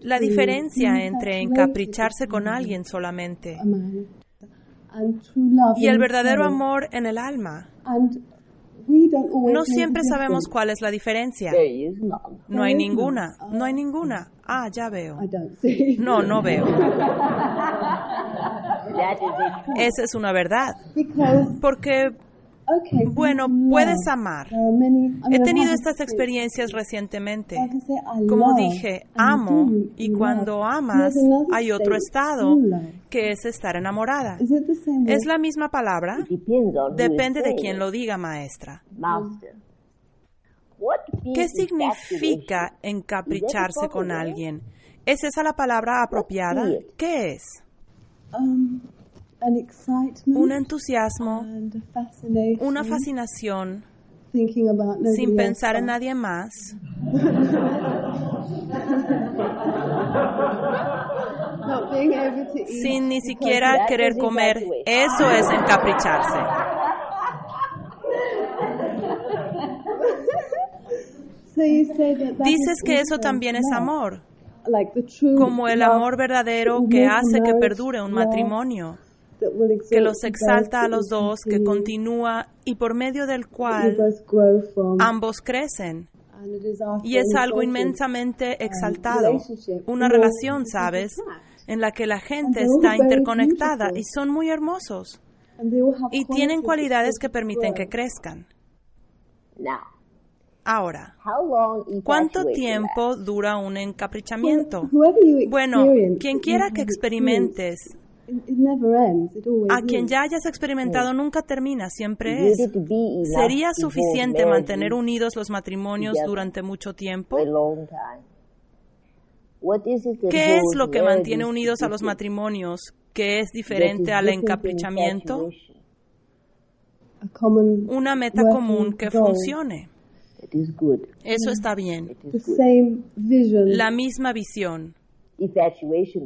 La diferencia entre encapricharse con alguien solamente y el verdadero amor en el alma. No siempre sabemos cuál es la diferencia. No hay ninguna, no hay ninguna. Ah, ya veo. No, no veo. Esa es una verdad. Porque bueno, puedes amar. He tenido estas experiencias recientemente. Como dije, amo y cuando amas hay otro estado que es estar enamorada. ¿Es la misma palabra? Depende de quién lo diga, maestra. ¿Qué significa encapricharse con alguien? ¿Es esa la palabra apropiada? ¿Qué es? Un entusiasmo, una fascinación, sin pensar en nadie más. sin ni siquiera querer comer. Eso es encapricharse. Dices que eso también es amor, como el amor verdadero que hace que perdure un matrimonio que los exalta a los dos, que continúa y por medio del cual ambos crecen. Y es algo inmensamente exaltado, una relación, ¿sabes?, en la que la gente está interconectada y son muy hermosos y tienen cualidades que permiten que crezcan. Ahora, ¿cuánto tiempo dura un encaprichamiento? Bueno, quien quiera que experimentes a quien ya hayas experimentado nunca termina, siempre es. ¿Sería suficiente mantener unidos los matrimonios durante mucho tiempo? ¿Qué es lo que mantiene unidos a los matrimonios que es diferente al encaprichamiento? Una meta común que funcione. Eso está bien. La misma visión.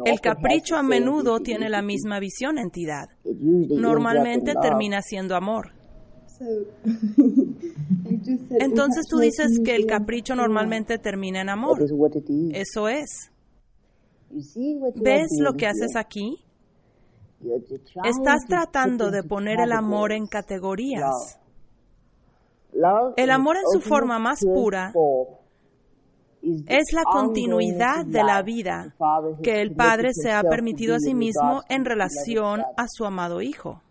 El capricho a menudo tiene la misma visión entidad. Normalmente termina siendo amor. Entonces tú dices que el capricho normalmente termina en amor. Eso es. ¿Ves lo que haces aquí? Estás tratando de poner el amor en categorías. El amor en su forma más pura es la continuidad de la vida que el Padre se ha permitido a sí mismo en relación a su amado Hijo.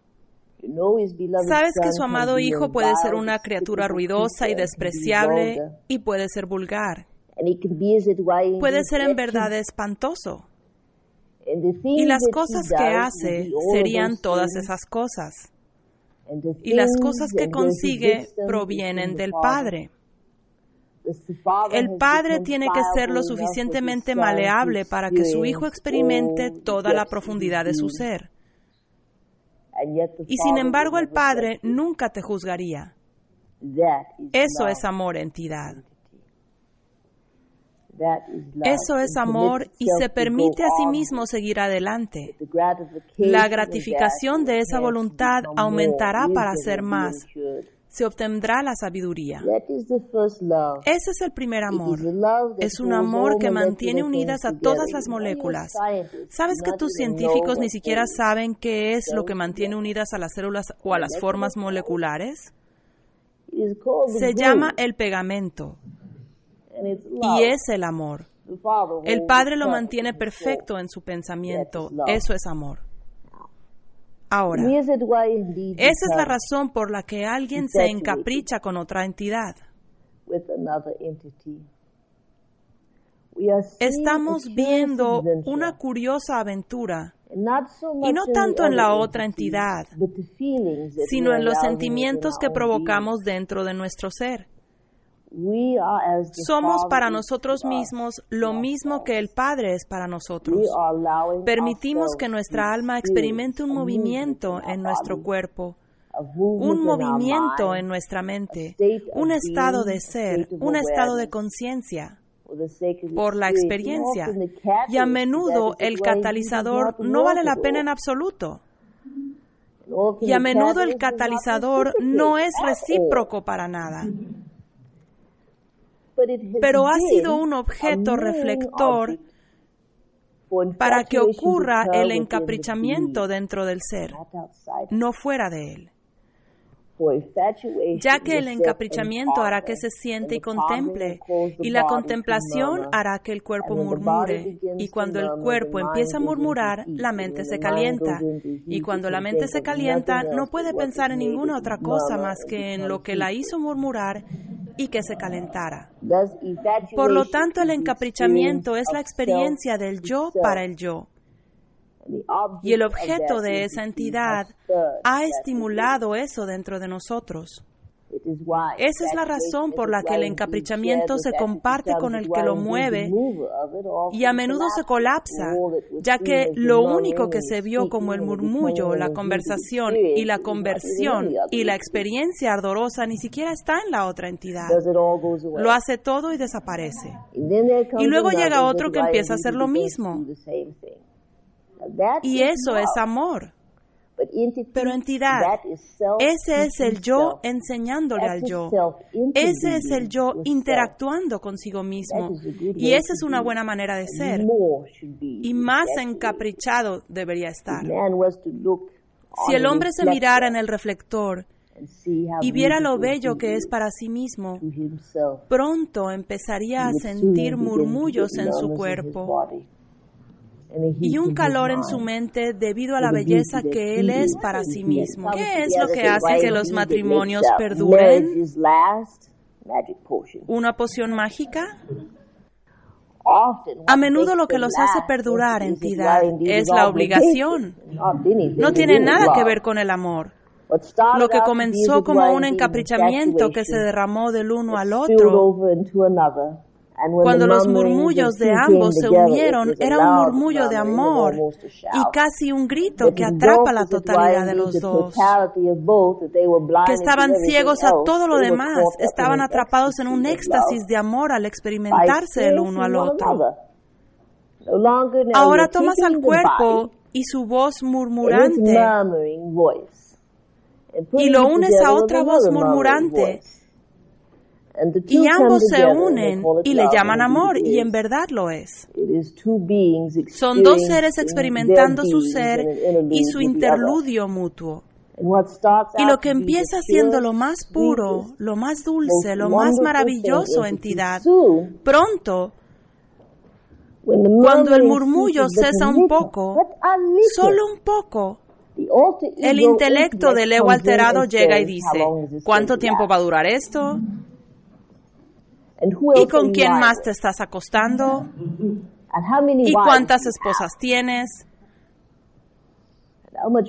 Sabes que su amado Hijo puede ser una criatura ruidosa y despreciable y puede ser vulgar. Puede ser en verdad espantoso. Y las cosas que hace serían todas esas cosas. Y las cosas que consigue provienen del Padre. El padre tiene que ser lo suficientemente maleable para que su hijo experimente toda la profundidad de su ser. Y sin embargo el padre nunca te juzgaría. Eso es amor, entidad. Eso es amor y se permite a sí mismo seguir adelante. La gratificación de esa voluntad aumentará para hacer más, se obtendrá la sabiduría. Ese es el primer amor. Es un amor que mantiene unidas a todas las moléculas. ¿Sabes que tus científicos ni siquiera saben qué es lo que mantiene unidas a las células o a las formas moleculares? Se llama el pegamento y es el amor. El Padre lo mantiene perfecto en su pensamiento. Eso es amor. Ahora, esa es la razón por la que alguien se encapricha con otra entidad. Estamos viendo una curiosa aventura, y no tanto en la otra entidad, sino en los sentimientos que provocamos dentro de nuestro ser. Somos para nosotros mismos lo mismo que el Padre es para nosotros. Permitimos que nuestra alma experimente un movimiento en nuestro cuerpo, un movimiento en nuestra mente, un estado de ser, un estado de conciencia por la experiencia. Y a menudo el catalizador no vale la pena en absoluto. Y a menudo el catalizador no es recíproco para nada. Pero ha sido un objeto reflector para que ocurra el encaprichamiento dentro del ser, no fuera de él ya que el encaprichamiento hará que se siente y contemple, y la contemplación hará que el cuerpo murmure, y cuando el cuerpo empieza a murmurar, la mente se calienta, y cuando la mente se calienta, no puede pensar en ninguna otra cosa más que en lo que la hizo murmurar y que se calentara. Por lo tanto, el encaprichamiento es la experiencia del yo para el yo. Y el objeto de esa entidad ha estimulado eso dentro de nosotros. Esa es la razón por la que el encaprichamiento se comparte con el que lo mueve y a menudo se colapsa, ya que lo único que se vio como el murmullo, la conversación y la conversión y la experiencia ardorosa ni siquiera está en la otra entidad. Lo hace todo y desaparece. Y luego llega otro que empieza a hacer lo mismo. Y eso es amor. Pero entidad, ese es el yo enseñándole al yo. Ese es el yo interactuando consigo mismo. Y esa es una buena manera de ser. Y más encaprichado debería estar. Si el hombre se mirara en el reflector y viera lo bello que es para sí mismo, pronto empezaría a sentir murmullos en su cuerpo y un calor en su mente debido a la belleza que él es para sí mismo. ¿Qué es lo que hace que los matrimonios perduren? ¿Una poción mágica? A menudo lo que los hace perdurar, entidad, es la obligación. No tiene nada que ver con el amor. Lo que comenzó como un encaprichamiento que se derramó del uno al otro cuando los murmullos de ambos se unieron, era un murmullo de amor y casi un grito que atrapa la totalidad de los dos. Que estaban ciegos a todo lo demás, estaban atrapados en un éxtasis de amor al experimentarse el uno al otro. Ahora tomas al cuerpo y su voz murmurante. y lo unes a otra voz murmurante y ambos se unen y le llaman amor, y en verdad lo es. Son dos seres experimentando su ser y su interludio mutuo. Y lo que empieza siendo lo más puro, lo más dulce, lo más maravilloso entidad, pronto, cuando el murmullo cesa un poco, solo un poco, el intelecto del ego alterado llega y dice, ¿cuánto tiempo va a durar esto? ¿Y con quién más te estás acostando? ¿Y cuántas esposas tienes?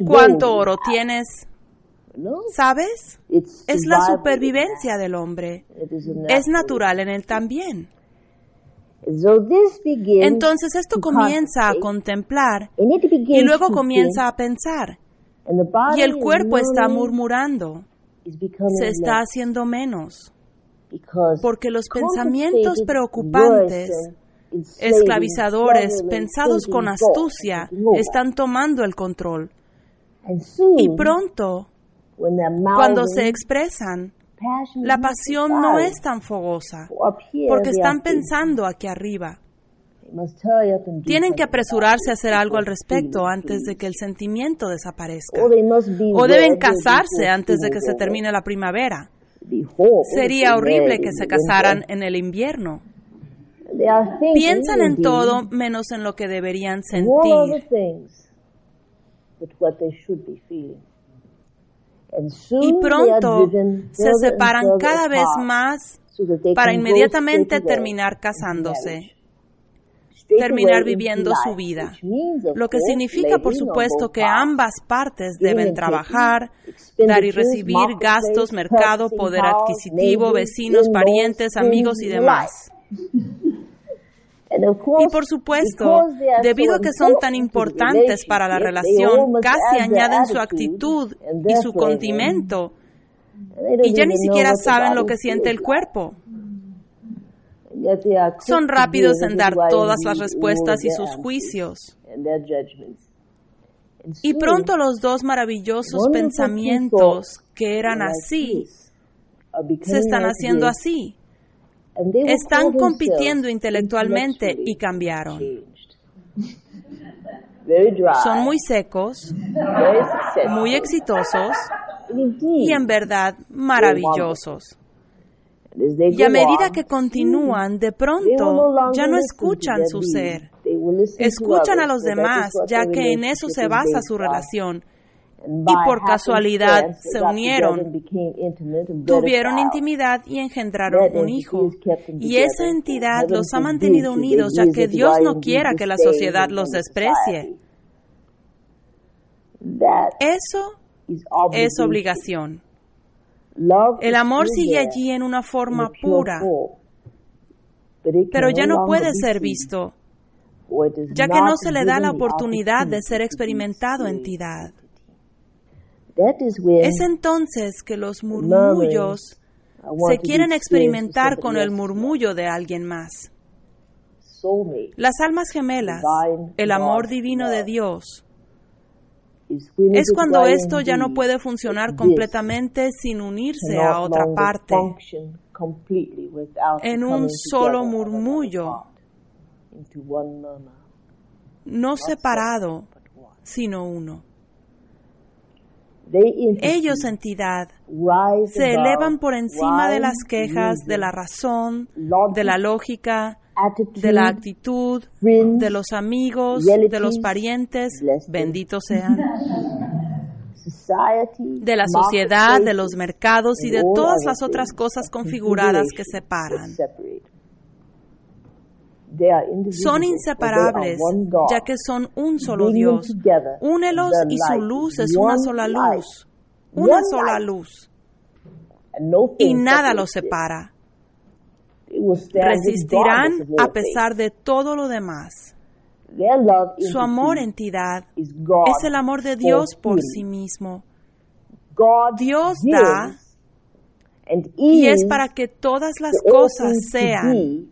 ¿Cuánto oro tienes? ¿Sabes? Es la supervivencia del hombre. Es natural en él también. Entonces esto comienza a contemplar y luego comienza a pensar. Y el cuerpo está murmurando. Se está haciendo menos porque los pensamientos preocupantes, esclavizadores, pensados con astucia, están tomando el control. Y pronto, cuando se expresan, la pasión no es tan fogosa, porque están pensando aquí arriba. Tienen que apresurarse a hacer algo al respecto antes de que el sentimiento desaparezca. O deben casarse antes de que se termine la primavera. Sería horrible que se casaran en el invierno. Piensan en todo menos en lo que deberían sentir. Y pronto se separan cada vez más para inmediatamente terminar casándose. Terminar viviendo su vida. Lo que significa, por supuesto, que ambas partes deben trabajar, dar y recibir gastos, mercado, poder adquisitivo, vecinos, parientes, amigos y demás. Y por supuesto, debido a que son tan importantes para la relación, casi añaden su actitud y su condimento y ya ni siquiera saben lo que siente el cuerpo. Son rápidos en dar todas las respuestas y sus juicios. Y pronto los dos maravillosos pensamientos que eran así se están haciendo así. Están compitiendo intelectualmente y cambiaron. Son muy secos, muy exitosos y en verdad maravillosos. Y a medida que continúan, de pronto ya no escuchan su ser. Escuchan a los demás, ya que en eso se basa su relación. Y por casualidad se unieron, tuvieron intimidad y engendraron un hijo. Y esa entidad los ha mantenido unidos, ya que Dios no quiera que la sociedad los desprecie. Eso es obligación. El amor sigue allí en una forma pura, pero ya no puede ser visto, ya que no se le da la oportunidad de ser experimentado entidad. Es entonces que los murmullos se quieren experimentar con el murmullo de alguien más. Las almas gemelas, el amor divino de Dios, es cuando esto ya no puede funcionar completamente sin unirse a otra parte, en un solo murmullo, no separado, sino uno. Ellos, entidad, se elevan por encima de las quejas, de la razón, de la lógica, de la actitud, de los amigos, de los parientes, benditos sean, de la sociedad, de los mercados y de todas las otras cosas configuradas que separan. Son inseparables, ya que son un solo Dios. Únelos y su luz es una sola luz, una sola luz. Y nada los separa resistirán a pesar de todo lo demás. Su amor entidad es el amor de Dios por sí mismo. Dios da y es para que todas las cosas sean.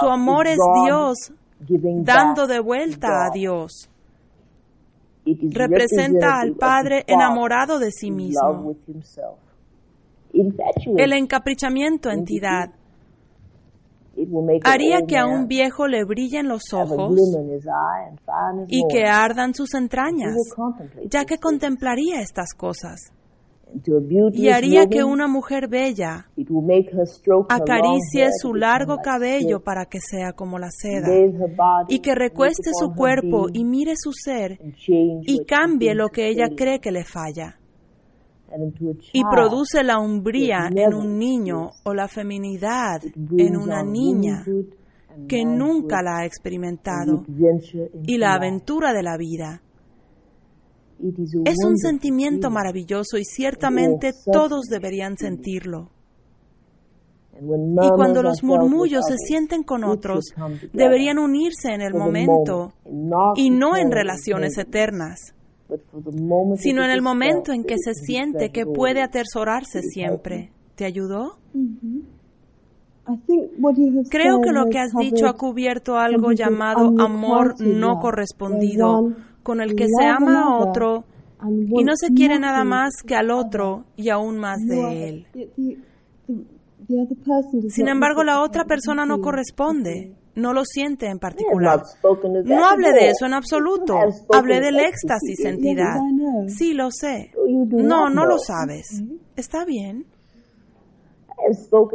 Su amor es Dios dando de vuelta a Dios. Representa al Padre enamorado de sí mismo el encaprichamiento entidad. haría que a un viejo le brillen los ojos y que ardan sus entrañas, ya que contemplaría estas cosas. Y haría que una mujer bella acaricie su largo cabello para que sea como la seda, y que recueste su cuerpo y mire su ser y cambie lo que ella cree que le falla y produce la umbría en un niño o la feminidad en una niña que nunca la ha experimentado y la aventura de la vida. Es un sentimiento maravilloso y ciertamente todos deberían sentirlo. Y cuando los murmullos se sienten con otros, deberían unirse en el momento y no en relaciones eternas sino en el momento en que se siente que puede atesorarse siempre. ¿Te ayudó? Creo que lo que has dicho ha cubierto algo llamado amor no correspondido, con el que se ama a otro y no se quiere nada más que al otro y aún más de él. Sin embargo, la otra persona no corresponde no lo siente en particular. No hablé de eso en absoluto. Hablé del éxtasis, entidad. Sí, lo sé. No, no lo sabes. Está bien.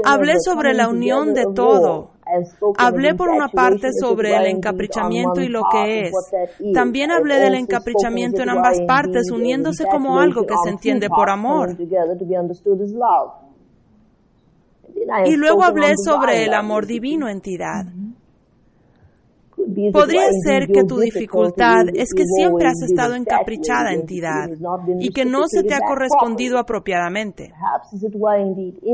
Hablé sobre la unión de todo. Hablé por una parte sobre el encaprichamiento y lo que es. También hablé del encaprichamiento en ambas partes, uniéndose como algo que se entiende por amor. Y luego hablé sobre el amor divino, entidad. Podría ser que tu dificultad es que siempre has estado encaprichada entidad y que no se te ha correspondido apropiadamente.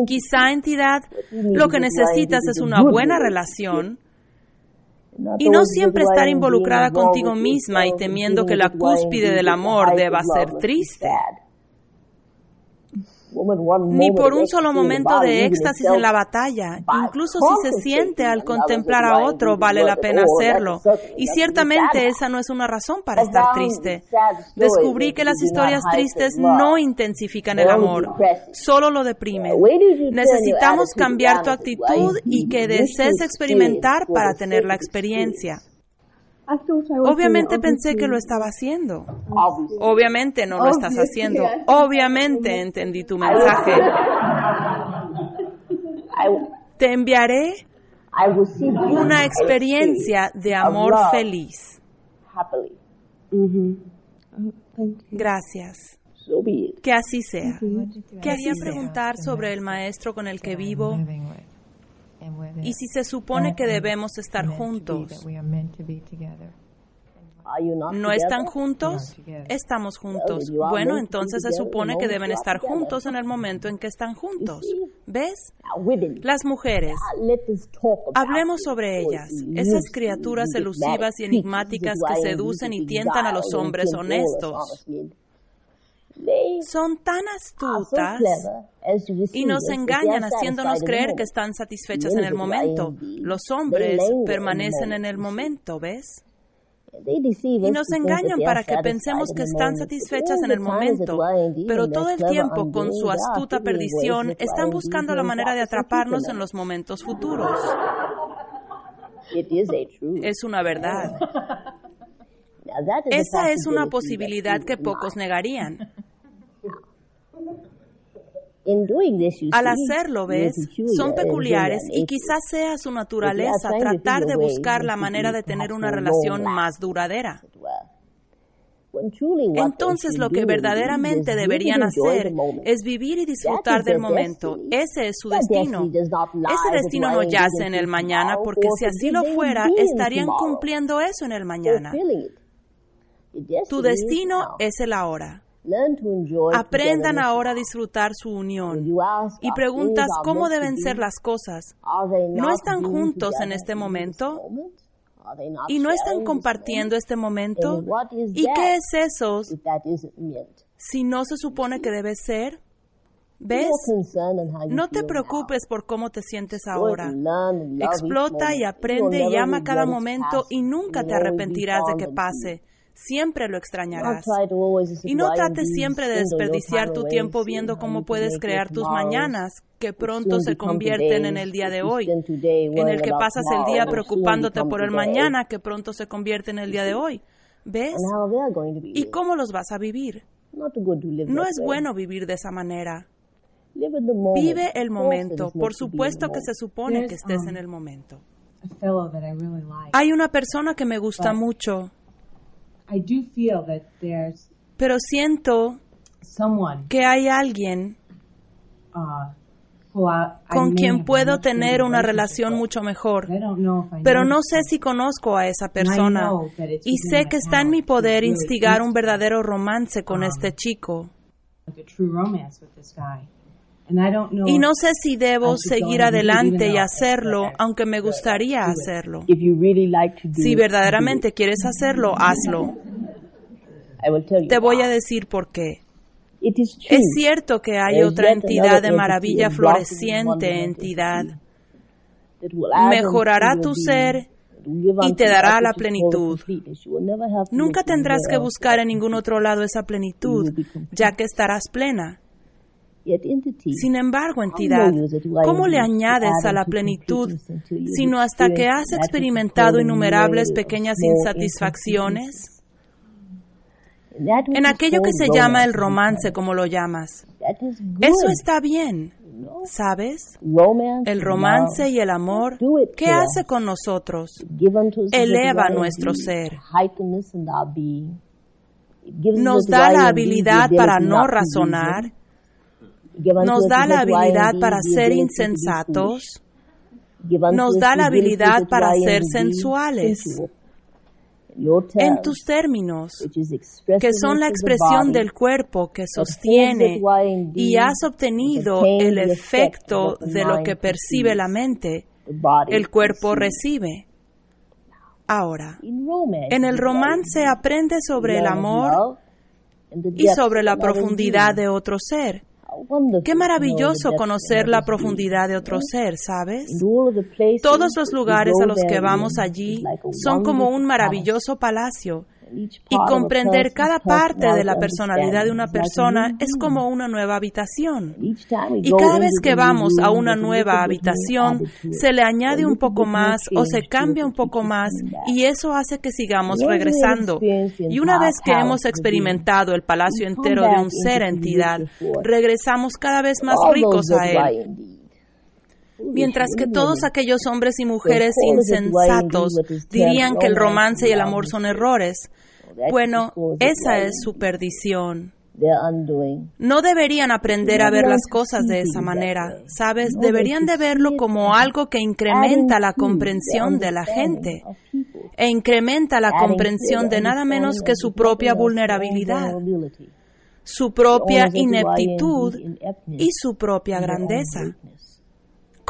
Quizá entidad lo que necesitas es una buena relación y no siempre estar involucrada contigo misma y temiendo que la cúspide del amor deba ser triste ni por un solo momento de éxtasis en la batalla, incluso si se siente al contemplar a otro, vale la pena hacerlo. Y ciertamente esa no es una razón para estar triste. Descubrí que las historias tristes no intensifican el amor, solo lo deprimen. Necesitamos cambiar tu actitud y que desees experimentar para tener la experiencia. Obviamente pensé que lo estaba haciendo. Obviamente no lo estás haciendo. Obviamente entendí tu mensaje. Te enviaré una experiencia de amor feliz. Gracias. Que así sea. Quería preguntar sobre el maestro con el que vivo y si se supone que debemos estar juntos. ¿No están juntos? Estamos juntos. Bueno, entonces se supone que deben estar juntos en el momento en que están juntos. ¿Ves? Las mujeres. Hablemos sobre ellas, esas criaturas elusivas y enigmáticas que seducen y tientan a los hombres honestos son tan astutas y nos engañan haciéndonos creer que están satisfechas en el momento. Los hombres permanecen en el momento, ¿ves? Y nos engañan para que pensemos que están satisfechas en el momento, pero todo el tiempo, con su astuta perdición, están buscando la manera de atraparnos en los momentos futuros. Es una verdad. Esa es una posibilidad que pocos negarían. Al hacerlo, ves, son peculiares y quizás sea su naturaleza tratar de buscar la manera de tener una relación más duradera. Entonces lo que verdaderamente deberían hacer es vivir y disfrutar del momento. Ese es su destino. Ese destino no yace en el mañana porque si así lo fuera, estarían cumpliendo eso en el mañana. Tu destino es el ahora. Aprendan ahora a disfrutar su unión. Y preguntas cómo deben ser las cosas. ¿No están juntos en este momento? ¿Y no están compartiendo este momento? ¿Y qué es eso si no se supone que debe ser? ¿Ves? No te preocupes por cómo te sientes ahora. Explota y aprende y ama cada momento y nunca te arrepentirás de que pase siempre lo extrañarás. Y no trates siempre de desperdiciar tu tiempo viendo cómo puedes crear tus mañanas, que pronto se convierten en el día de hoy, en el que pasas el día preocupándote por el mañana, que pronto se convierte en el día de hoy. ¿Ves? ¿Y cómo los vas a vivir? No es bueno vivir de esa manera. Vive el momento. Por supuesto que se supone que estés en um, el momento. Hay una persona que me gusta mucho, pero siento que hay alguien uh, con quien puedo tener una relación mucho mejor. Pero no sé si conozco a esa persona y sé que está en mi poder instigar un verdadero romance con um, este chico. Y no sé si debo seguir adelante y hacerlo, aunque me gustaría hacerlo. Si verdaderamente quieres hacerlo, hazlo. Te voy a decir por qué. Es cierto que hay otra entidad de maravilla floreciente, entidad. Mejorará tu ser y te dará la plenitud. Nunca tendrás que buscar en ningún otro lado esa plenitud, ya que estarás plena. Sin embargo, entidad, ¿cómo le añades a la plenitud sino hasta que has experimentado innumerables pequeñas insatisfacciones? En aquello que se llama el romance, como lo llamas. Eso está bien, ¿sabes? El romance y el amor, ¿qué hace con nosotros? Eleva nuestro ser. Nos da la habilidad para no razonar nos da la habilidad para ser insensatos, nos da la habilidad para ser sensuales, en tus términos, que son la expresión del cuerpo que sostiene y has obtenido el efecto de lo que percibe la mente, el cuerpo recibe. Ahora, en el romance aprende sobre el amor y sobre la profundidad de otro ser. Qué maravilloso conocer la profundidad de otro ser, ¿sabes? Todos los lugares a los que vamos allí son como un maravilloso palacio y comprender cada parte de la personalidad de una persona es como una nueva habitación. Y cada vez que vamos a una nueva habitación, se le añade un poco más o se cambia un poco más y eso hace que sigamos regresando. Y una vez que hemos experimentado el palacio entero de un ser entidad, regresamos cada vez más ricos a él. Mientras que todos aquellos hombres y mujeres insensatos dirían que el romance y el amor son errores, bueno, esa es su perdición. No deberían aprender a ver las cosas de esa manera, ¿sabes? Deberían de verlo como algo que incrementa la comprensión de la gente e incrementa la comprensión de nada menos que su propia vulnerabilidad, su propia ineptitud y su propia grandeza.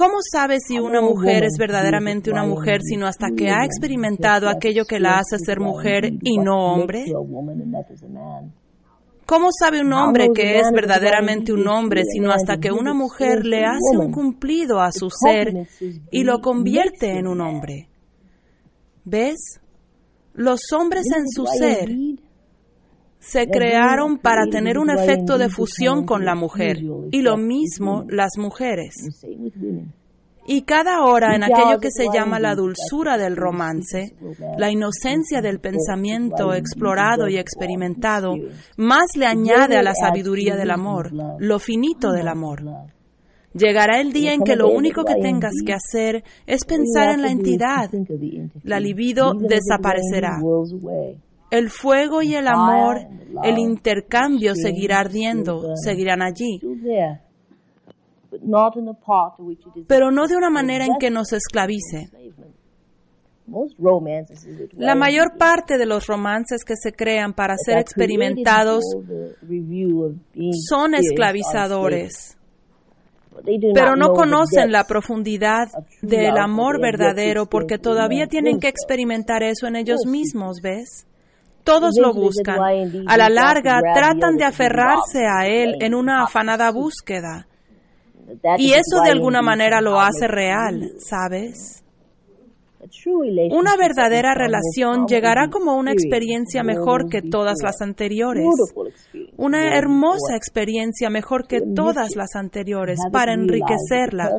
¿Cómo sabe si una mujer es verdaderamente una mujer sino hasta que ha experimentado aquello que la hace ser mujer y no hombre? ¿Cómo sabe un hombre que es verdaderamente un hombre sino hasta que una mujer le hace un cumplido a su ser y lo convierte en un hombre? ¿Ves? Los hombres en su ser se crearon para tener un efecto de fusión con la mujer y lo mismo las mujeres. Y cada hora en aquello que se llama la dulzura del romance, la inocencia del pensamiento explorado y experimentado, más le añade a la sabiduría del amor, lo finito del amor. Llegará el día en que lo único que tengas que hacer es pensar en la entidad. La libido desaparecerá. El fuego y el amor, el intercambio seguirá ardiendo, seguirán allí. Pero no de una manera en que nos esclavice. La mayor parte de los romances que se crean para ser experimentados son esclavizadores, pero no conocen la profundidad del amor verdadero porque todavía tienen que experimentar eso en ellos mismos, ¿ves? Todos lo buscan. A la larga tratan de aferrarse a él en una afanada búsqueda. Y eso de alguna manera lo hace real, ¿sabes? Una verdadera relación llegará como una experiencia mejor que todas las anteriores. Una hermosa experiencia mejor que todas las anteriores para enriquecerla,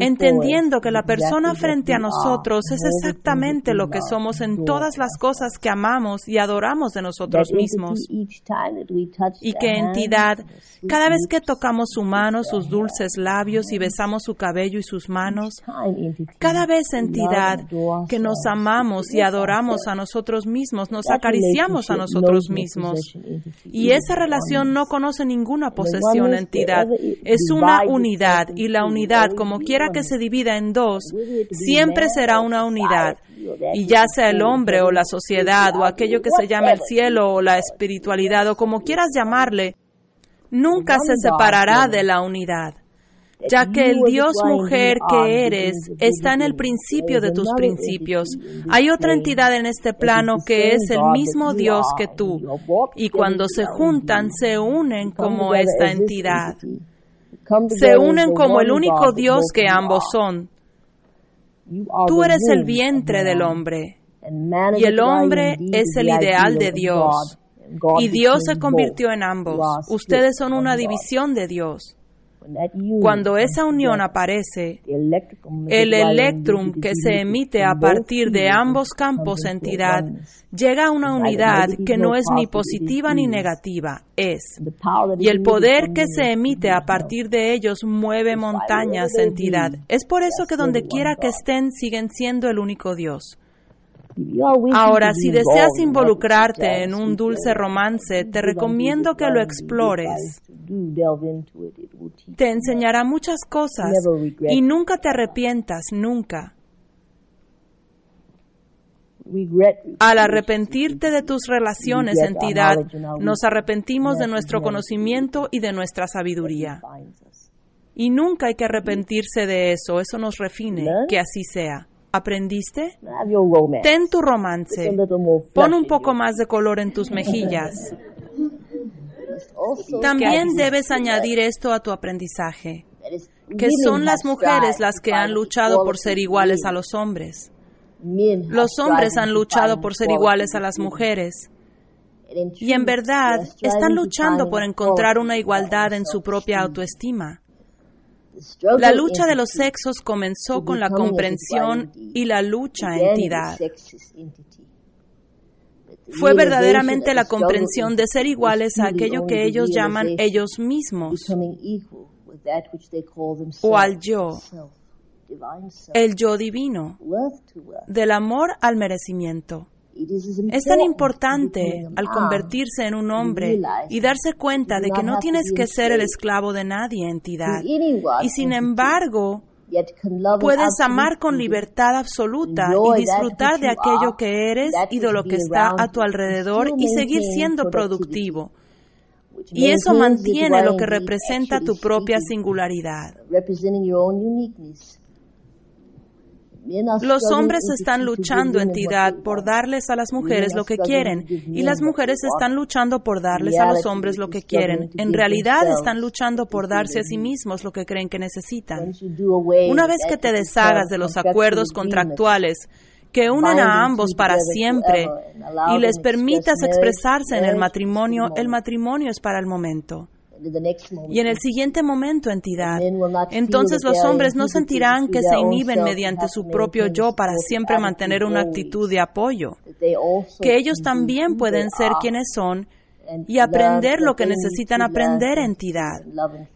entendiendo que la persona frente a nosotros es exactamente lo que somos en todas las cosas que amamos y adoramos de nosotros mismos. Y que entidad, cada vez que tocamos su mano, sus dulces labios y besamos su cabello y sus manos, cada vez entidad que nos amamos y adoramos a nosotros mismos, nos acariciamos a nosotros mismos. Y esa relación no conoce ninguna posesión, entidad. Es una unidad y la unidad, como quiera que se divida en dos, siempre será una unidad. Y ya sea el hombre o la sociedad o aquello que se llama el cielo o la espiritualidad o como quieras llamarle, nunca se separará de la unidad ya que el Dios mujer que eres está en el principio de tus principios. Hay otra entidad en este plano que es el mismo Dios que tú, y cuando se juntan se unen como esta entidad. Se unen como el único Dios que ambos son. Tú eres el vientre del hombre, y el hombre es el ideal de Dios. Y Dios se convirtió en ambos. Ustedes son una división de Dios. Cuando esa unión aparece, el electrum que se emite a partir de ambos campos entidad llega a una unidad que no es ni positiva ni negativa, es. Y el poder que se emite a partir de ellos mueve montañas entidad. Es por eso que donde quiera que estén siguen siendo el único Dios. Ahora, si deseas involucrarte en un dulce romance, te recomiendo que lo explores. Te enseñará muchas cosas y nunca te arrepientas, nunca. Al arrepentirte de tus relaciones, entidad, nos arrepentimos de nuestro conocimiento y de nuestra sabiduría. Y nunca hay que arrepentirse de eso, eso nos refine, que así sea. ¿Aprendiste? Ten tu romance. Pon un poco más de color en tus mejillas. También debes añadir esto a tu aprendizaje, que son las mujeres las que han luchado por ser iguales a los hombres. Los hombres han luchado por ser iguales a las mujeres. Y en verdad están luchando por encontrar una igualdad en su propia autoestima. La lucha de los sexos comenzó con la comprensión y la lucha entidad. Fue verdaderamente la comprensión de ser iguales a aquello que ellos llaman ellos mismos o al yo, el yo divino, del amor al merecimiento. Es tan importante al convertirse en un hombre y darse cuenta de que no tienes que ser el esclavo de nadie, entidad. Y sin embargo, puedes amar con libertad absoluta y disfrutar de aquello que eres y de lo que está a tu alrededor y seguir siendo productivo. Y eso mantiene lo que representa tu propia singularidad. Los hombres están luchando, entidad, por darles a las mujeres lo que quieren. y las mujeres están luchando por darles a los hombres lo que quieren. En realidad están luchando por darse a sí mismos lo que creen que necesitan. Una vez que te deshagas de los acuerdos contractuales que unen a ambos para siempre y les permitas expresarse en el matrimonio, el matrimonio es para el momento. Y en el siguiente momento, entidad, entonces los hombres no sentirán que se inhiben mediante su propio yo para siempre mantener una actitud de apoyo, que ellos también pueden ser quienes son y aprender lo que necesitan aprender, entidad,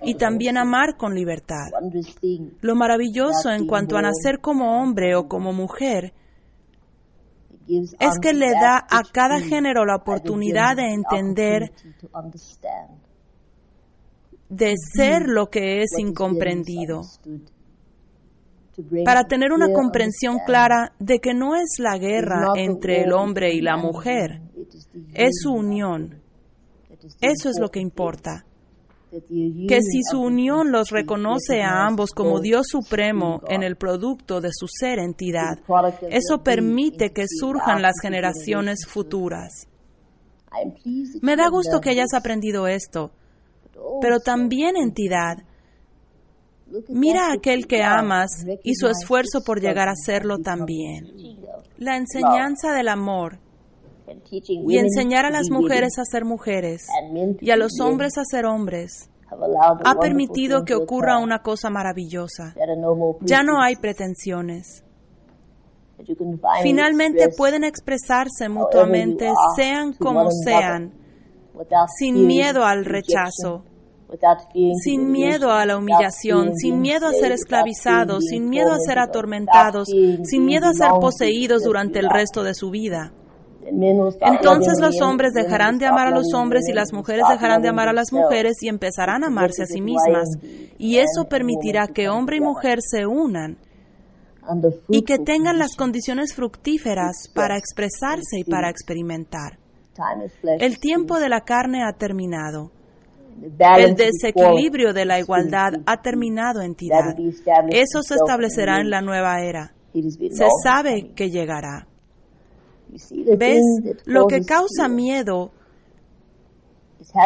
y también amar con libertad. Lo maravilloso en cuanto a nacer como hombre o como mujer es que le da a cada género la oportunidad de entender de ser lo que es incomprendido, para tener una comprensión clara de que no es la guerra entre el hombre y la mujer, es su unión. Eso es lo que importa. Que si su unión los reconoce a ambos como Dios Supremo en el producto de su ser entidad, eso permite que surjan las generaciones futuras. Me da gusto que hayas aprendido esto pero también entidad. Mira a aquel que amas y su esfuerzo por llegar a serlo también. La enseñanza del amor y enseñar a las mujeres a ser mujeres y a los hombres a ser hombres ha permitido que ocurra una cosa maravillosa. Ya no hay pretensiones. Finalmente pueden expresarse mutuamente, sean como sean, sin miedo al rechazo, sin miedo a la humillación, sin miedo a ser esclavizados, sin miedo a ser atormentados, sin miedo a ser poseídos durante el resto de su vida. Entonces los hombres dejarán de amar a los hombres y las mujeres dejarán de amar a las mujeres y empezarán a amarse a sí mismas. Y eso permitirá que hombre y mujer se unan y que tengan las condiciones fructíferas para expresarse y para experimentar. El tiempo de la carne ha terminado. El desequilibrio de la igualdad ha terminado, entidad. Eso se establecerá en la nueva era. Se sabe que llegará. ¿Ves? Lo que causa miedo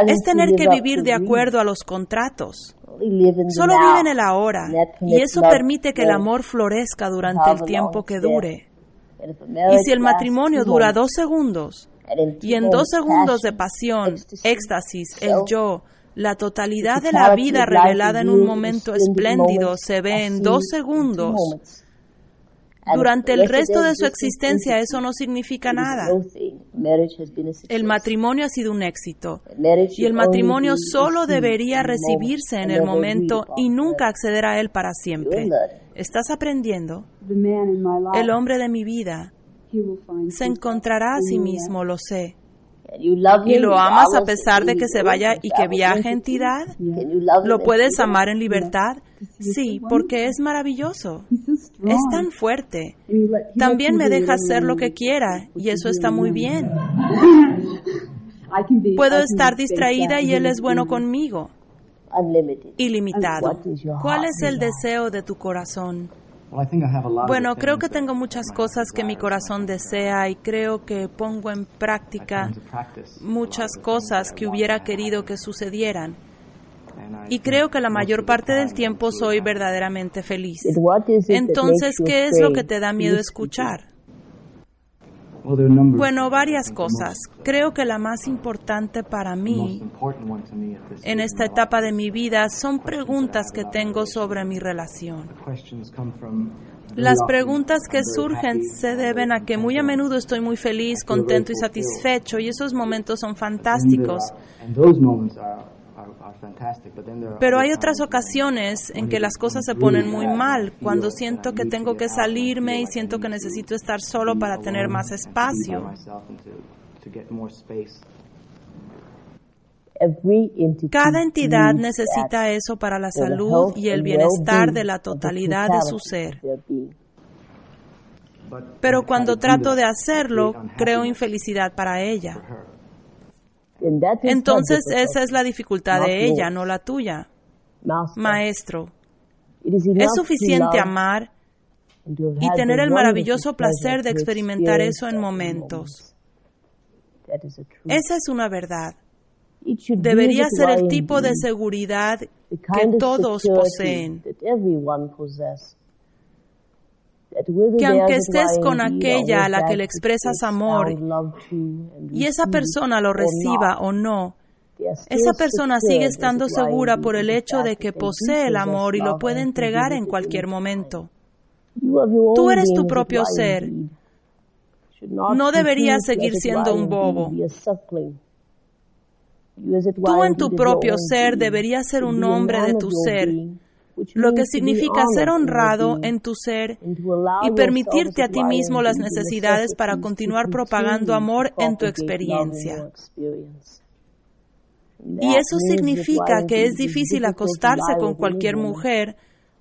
es tener que vivir de acuerdo a los contratos. Solo vive en el ahora y eso permite que el amor florezca durante el tiempo que dure. Y si el matrimonio dura dos segundos, y en dos segundos de pasión, éxtasis, el yo, la totalidad de la vida revelada en un momento espléndido se ve en dos segundos. Durante el resto de su existencia eso no significa nada. El matrimonio ha sido un éxito y el matrimonio solo debería recibirse en el momento y nunca acceder a él para siempre. ¿Estás aprendiendo? El hombre de mi vida se encontrará a sí mismo, lo sé. Y lo amas a pesar de que se vaya y que viaje entidad? ¿Lo puedes amar en libertad? Sí, porque es maravilloso. Es tan fuerte. También me deja hacer lo que quiera y eso está muy bien. Puedo estar distraída y Él es bueno conmigo. Ilimitado. ¿Cuál es el deseo de tu corazón? Bueno, creo que tengo muchas cosas que mi corazón desea y creo que pongo en práctica muchas cosas que hubiera querido que sucedieran. Y creo que la mayor parte del tiempo soy verdaderamente feliz. Entonces, ¿qué es lo que te da miedo escuchar? Bueno, varias cosas. Creo que la más importante para mí en esta etapa de mi vida son preguntas que tengo sobre mi relación. Las preguntas que surgen se deben a que muy a menudo estoy muy feliz, contento y satisfecho y esos momentos son fantásticos. Pero hay otras ocasiones en que las cosas se ponen muy mal, cuando siento que tengo que salirme y siento que necesito estar solo para tener más espacio. Cada entidad necesita eso para la salud y el bienestar de la totalidad de su ser. Pero cuando trato de hacerlo, creo infelicidad para ella. Entonces esa es la dificultad de ella, no la tuya. Maestro, es suficiente amar y tener el maravilloso placer de experimentar eso en momentos. Esa es una verdad. Debería ser el tipo de seguridad que todos poseen que aunque estés con aquella a la que le expresas amor y esa persona lo reciba o no, esa persona sigue estando segura por el hecho de que posee el amor y lo puede entregar en cualquier momento. Tú eres tu propio ser. No deberías seguir siendo un bobo. Tú en tu propio ser deberías ser un hombre de tu ser lo que significa ser honrado en tu ser y permitirte a ti mismo las necesidades para continuar propagando amor en tu experiencia. Y eso significa que es difícil acostarse con cualquier mujer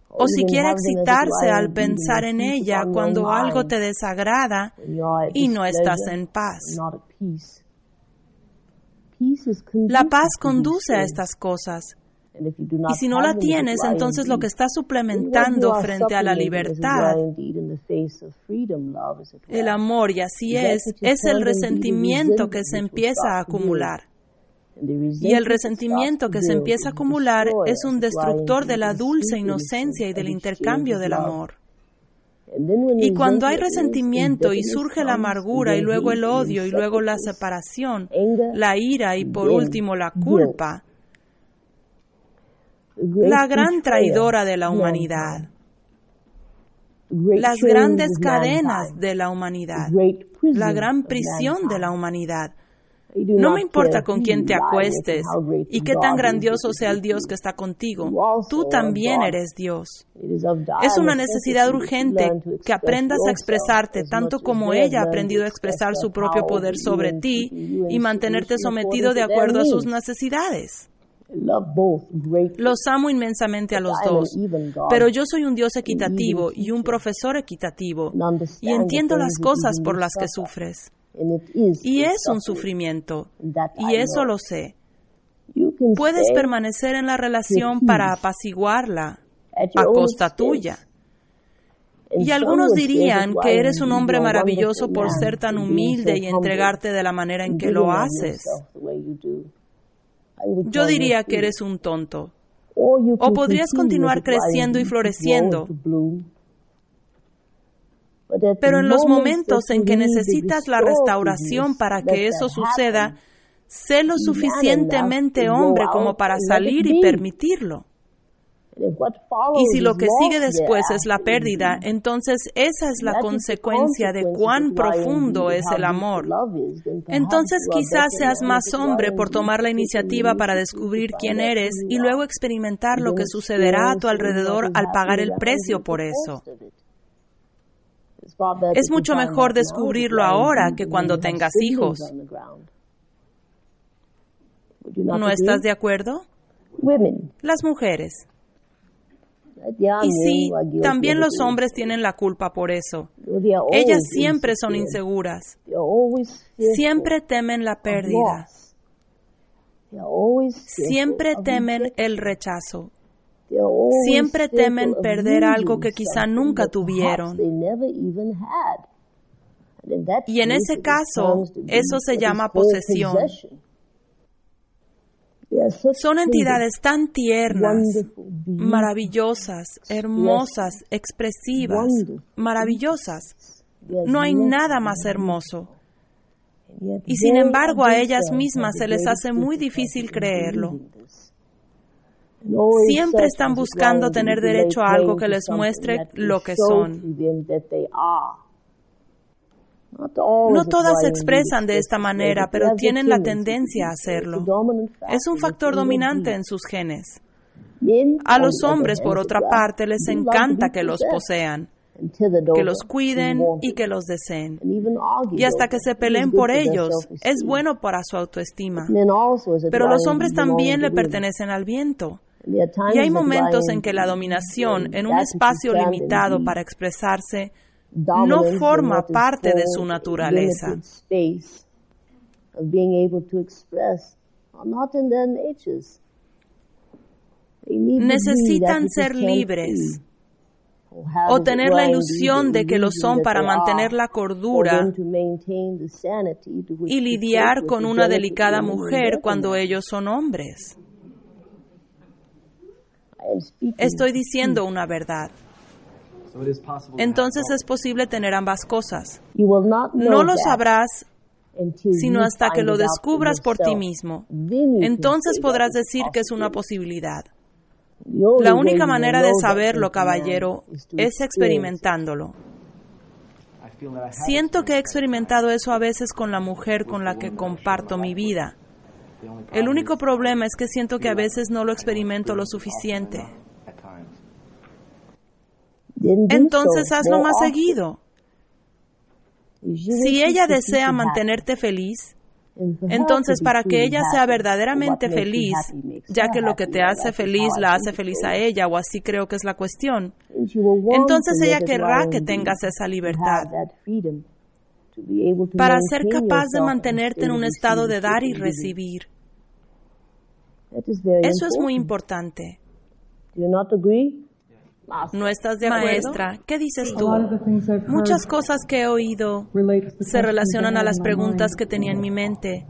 o siquiera excitarse al pensar en ella cuando algo te desagrada y no estás en paz. La paz conduce a estas cosas. Y si no la tienes, entonces lo que estás suplementando frente a la libertad, el amor, y así es, es el resentimiento que se empieza a acumular. Y el resentimiento que se empieza a acumular es un destructor de la dulce inocencia y del intercambio del amor. Y cuando hay resentimiento y surge la amargura y luego el odio y luego la separación, la ira y por último la culpa, la gran traidora de la humanidad, las grandes cadenas de la humanidad, la gran prisión de la humanidad. No me importa con quién te acuestes y qué tan grandioso sea el Dios que está contigo. Tú también eres Dios. Es una necesidad urgente que aprendas a expresarte tanto como ella ha aprendido a expresar su propio poder sobre ti y mantenerte sometido de acuerdo a sus necesidades. Los amo inmensamente a los dos, pero yo soy un Dios equitativo y un profesor equitativo y entiendo las cosas por las que sufres. Y es un sufrimiento, y eso lo sé. Puedes permanecer en la relación para apaciguarla a costa tuya. Y algunos dirían que eres un hombre maravilloso por ser tan humilde y entregarte de la manera en que lo haces. Yo diría que eres un tonto. O podrías continuar creciendo y floreciendo. Pero en los momentos en que necesitas la restauración para que eso suceda, sé lo suficientemente hombre como para salir y permitirlo. Y si lo que sigue después es la pérdida, entonces esa es la consecuencia de cuán profundo es el amor. Entonces quizás seas más hombre por tomar la iniciativa para descubrir quién eres y luego experimentar lo que sucederá a tu alrededor al pagar el precio por eso. Es mucho mejor descubrirlo ahora que cuando tengas hijos. ¿No estás de acuerdo? Las mujeres. Y sí, también los hombres tienen la culpa por eso. Ellas siempre son inseguras. Siempre temen la pérdida. Siempre temen el rechazo. Siempre temen perder algo que quizá nunca tuvieron. Y en ese caso, eso se llama posesión. Son entidades tan tiernas, maravillosas, hermosas, expresivas, maravillosas. No hay nada más hermoso. Y sin embargo a ellas mismas se les hace muy difícil creerlo. Siempre están buscando tener derecho a algo que les muestre lo que son. No todas se expresan de esta manera, pero tienen la tendencia a hacerlo. Es un factor dominante en sus genes. A los hombres, por otra parte, les encanta que los posean, que los cuiden y que los deseen. Y hasta que se peleen por ellos, es bueno para su autoestima. Pero los hombres también le pertenecen al viento. Y hay momentos en que la dominación en un espacio limitado para expresarse no forma parte de su naturaleza. Necesitan ser libres o tener la ilusión de que lo son para mantener la cordura y lidiar con una delicada mujer cuando ellos son hombres. Estoy diciendo una verdad. Entonces es posible tener ambas cosas. No lo sabrás sino hasta que lo descubras por ti mismo. Entonces podrás decir que es una posibilidad. La única manera de saberlo, caballero, es experimentándolo. Siento que he experimentado eso a veces con la mujer con la que comparto mi vida. El único problema es que siento que a veces no lo experimento lo suficiente. Entonces hazlo más seguido. Si ella desea mantenerte feliz, entonces para que ella sea verdaderamente feliz, ya que lo que te hace feliz la hace feliz a ella, o así creo que es la cuestión, entonces ella querrá que tengas esa libertad. para ser capaz de mantenerte en un estado de dar y recibir. Eso es muy importante. ¿No estás de acuerdo? Maestra, ¿qué dices tú? Muchas cosas que he oído se relacionan a las preguntas que tenía en mi mente.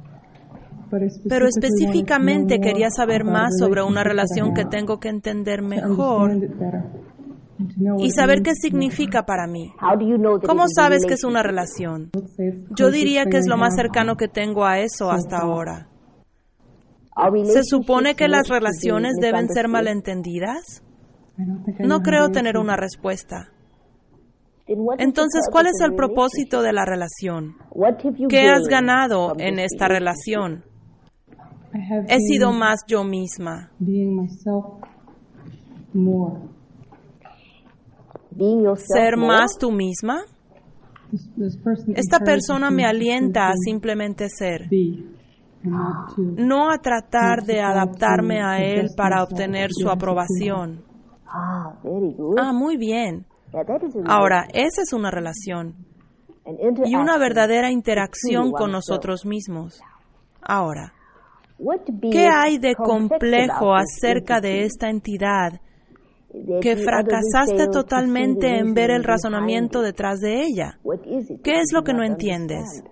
Pero específicamente quería saber más sobre una relación que tengo que entender mejor y saber qué significa para mí. ¿Cómo sabes que es una relación? Yo diría que es lo más cercano que tengo a eso hasta ahora. ¿Se supone que las relaciones deben ser malentendidas? No creo tener una respuesta. Entonces, ¿cuál es el propósito de la relación? ¿Qué has ganado en esta relación? He sido más yo misma. ¿Ser más tú misma? Esta persona me alienta a simplemente ser, no a tratar de adaptarme a él para obtener su aprobación. Ah, ah, muy bien. Ahora, esa es una relación y una verdadera interacción con nosotros mismos. Ahora, ¿qué hay de complejo acerca de esta entidad que fracasaste totalmente en ver el razonamiento detrás de ella? ¿Qué es lo que no entiendes?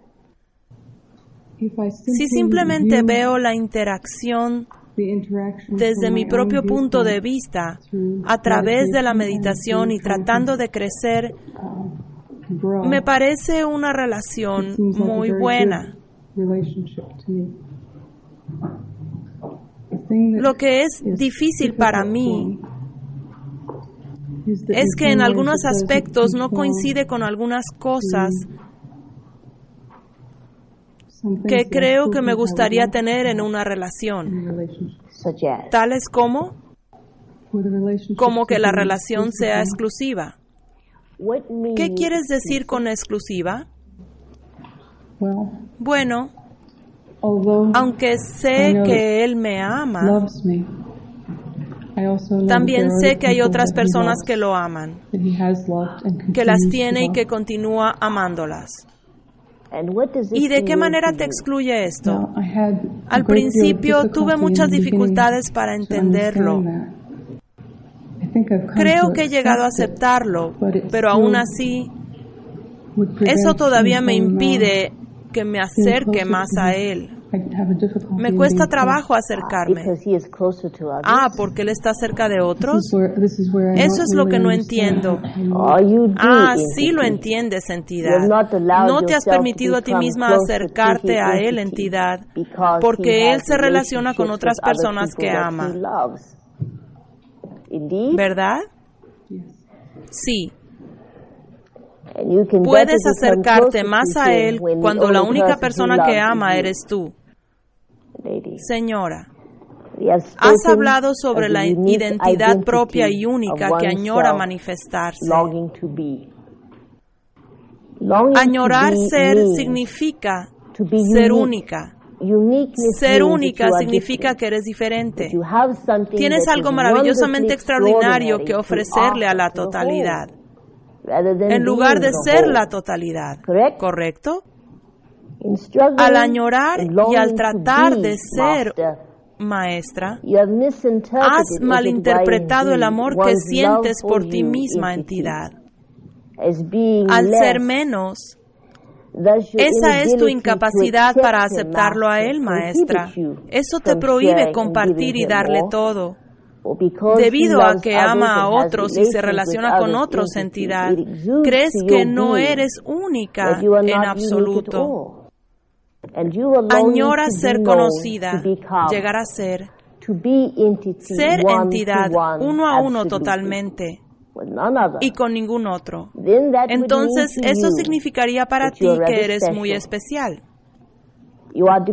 Si simplemente veo la interacción desde mi propio punto de vista, a través de la meditación y tratando de crecer, me parece una relación muy buena. Lo que es difícil para mí es que en algunos aspectos no coincide con algunas cosas que creo que me gustaría tener en una relación, tales como como que la relación sea exclusiva. ¿Qué quieres decir con exclusiva? Bueno, Aunque sé que Él me ama, también sé que hay otras personas que lo aman, que las tiene y que continúa amándolas. ¿Y de qué manera te excluye esto? Al principio tuve muchas dificultades para entenderlo. Creo que he llegado a aceptarlo, pero aún así, eso todavía me impide que me acerque más a Él. Me cuesta trabajo acercarme. Ah, porque Él está cerca de otros. Eso es lo que no entiendo. Ah, sí lo entiendes, entidad. No te has permitido a ti misma acercarte a Él, entidad, porque Él se relaciona con otras personas que ama. ¿Verdad? Sí. Puedes acercarte más a Él cuando la única persona que ama eres tú. Señora, has hablado sobre la identidad propia y única que añora manifestarse. Añorar ser significa ser única. Ser única significa que eres diferente. Tienes algo maravillosamente extraordinario que ofrecerle a la totalidad, en lugar de ser la totalidad. ¿Correcto? Al añorar y al tratar de ser maestra, has malinterpretado el amor que sientes por ti misma, entidad. Al ser menos, esa es tu incapacidad para aceptarlo a Él, maestra. Eso te prohíbe compartir y darle todo. Debido a que ama a otros y se relaciona con otros, entidad, crees que no eres única en absoluto. Añora ser conocida, llegar a ser, ser entidad uno a uno totalmente y con ningún otro. Entonces eso significaría para ti que eres muy especial.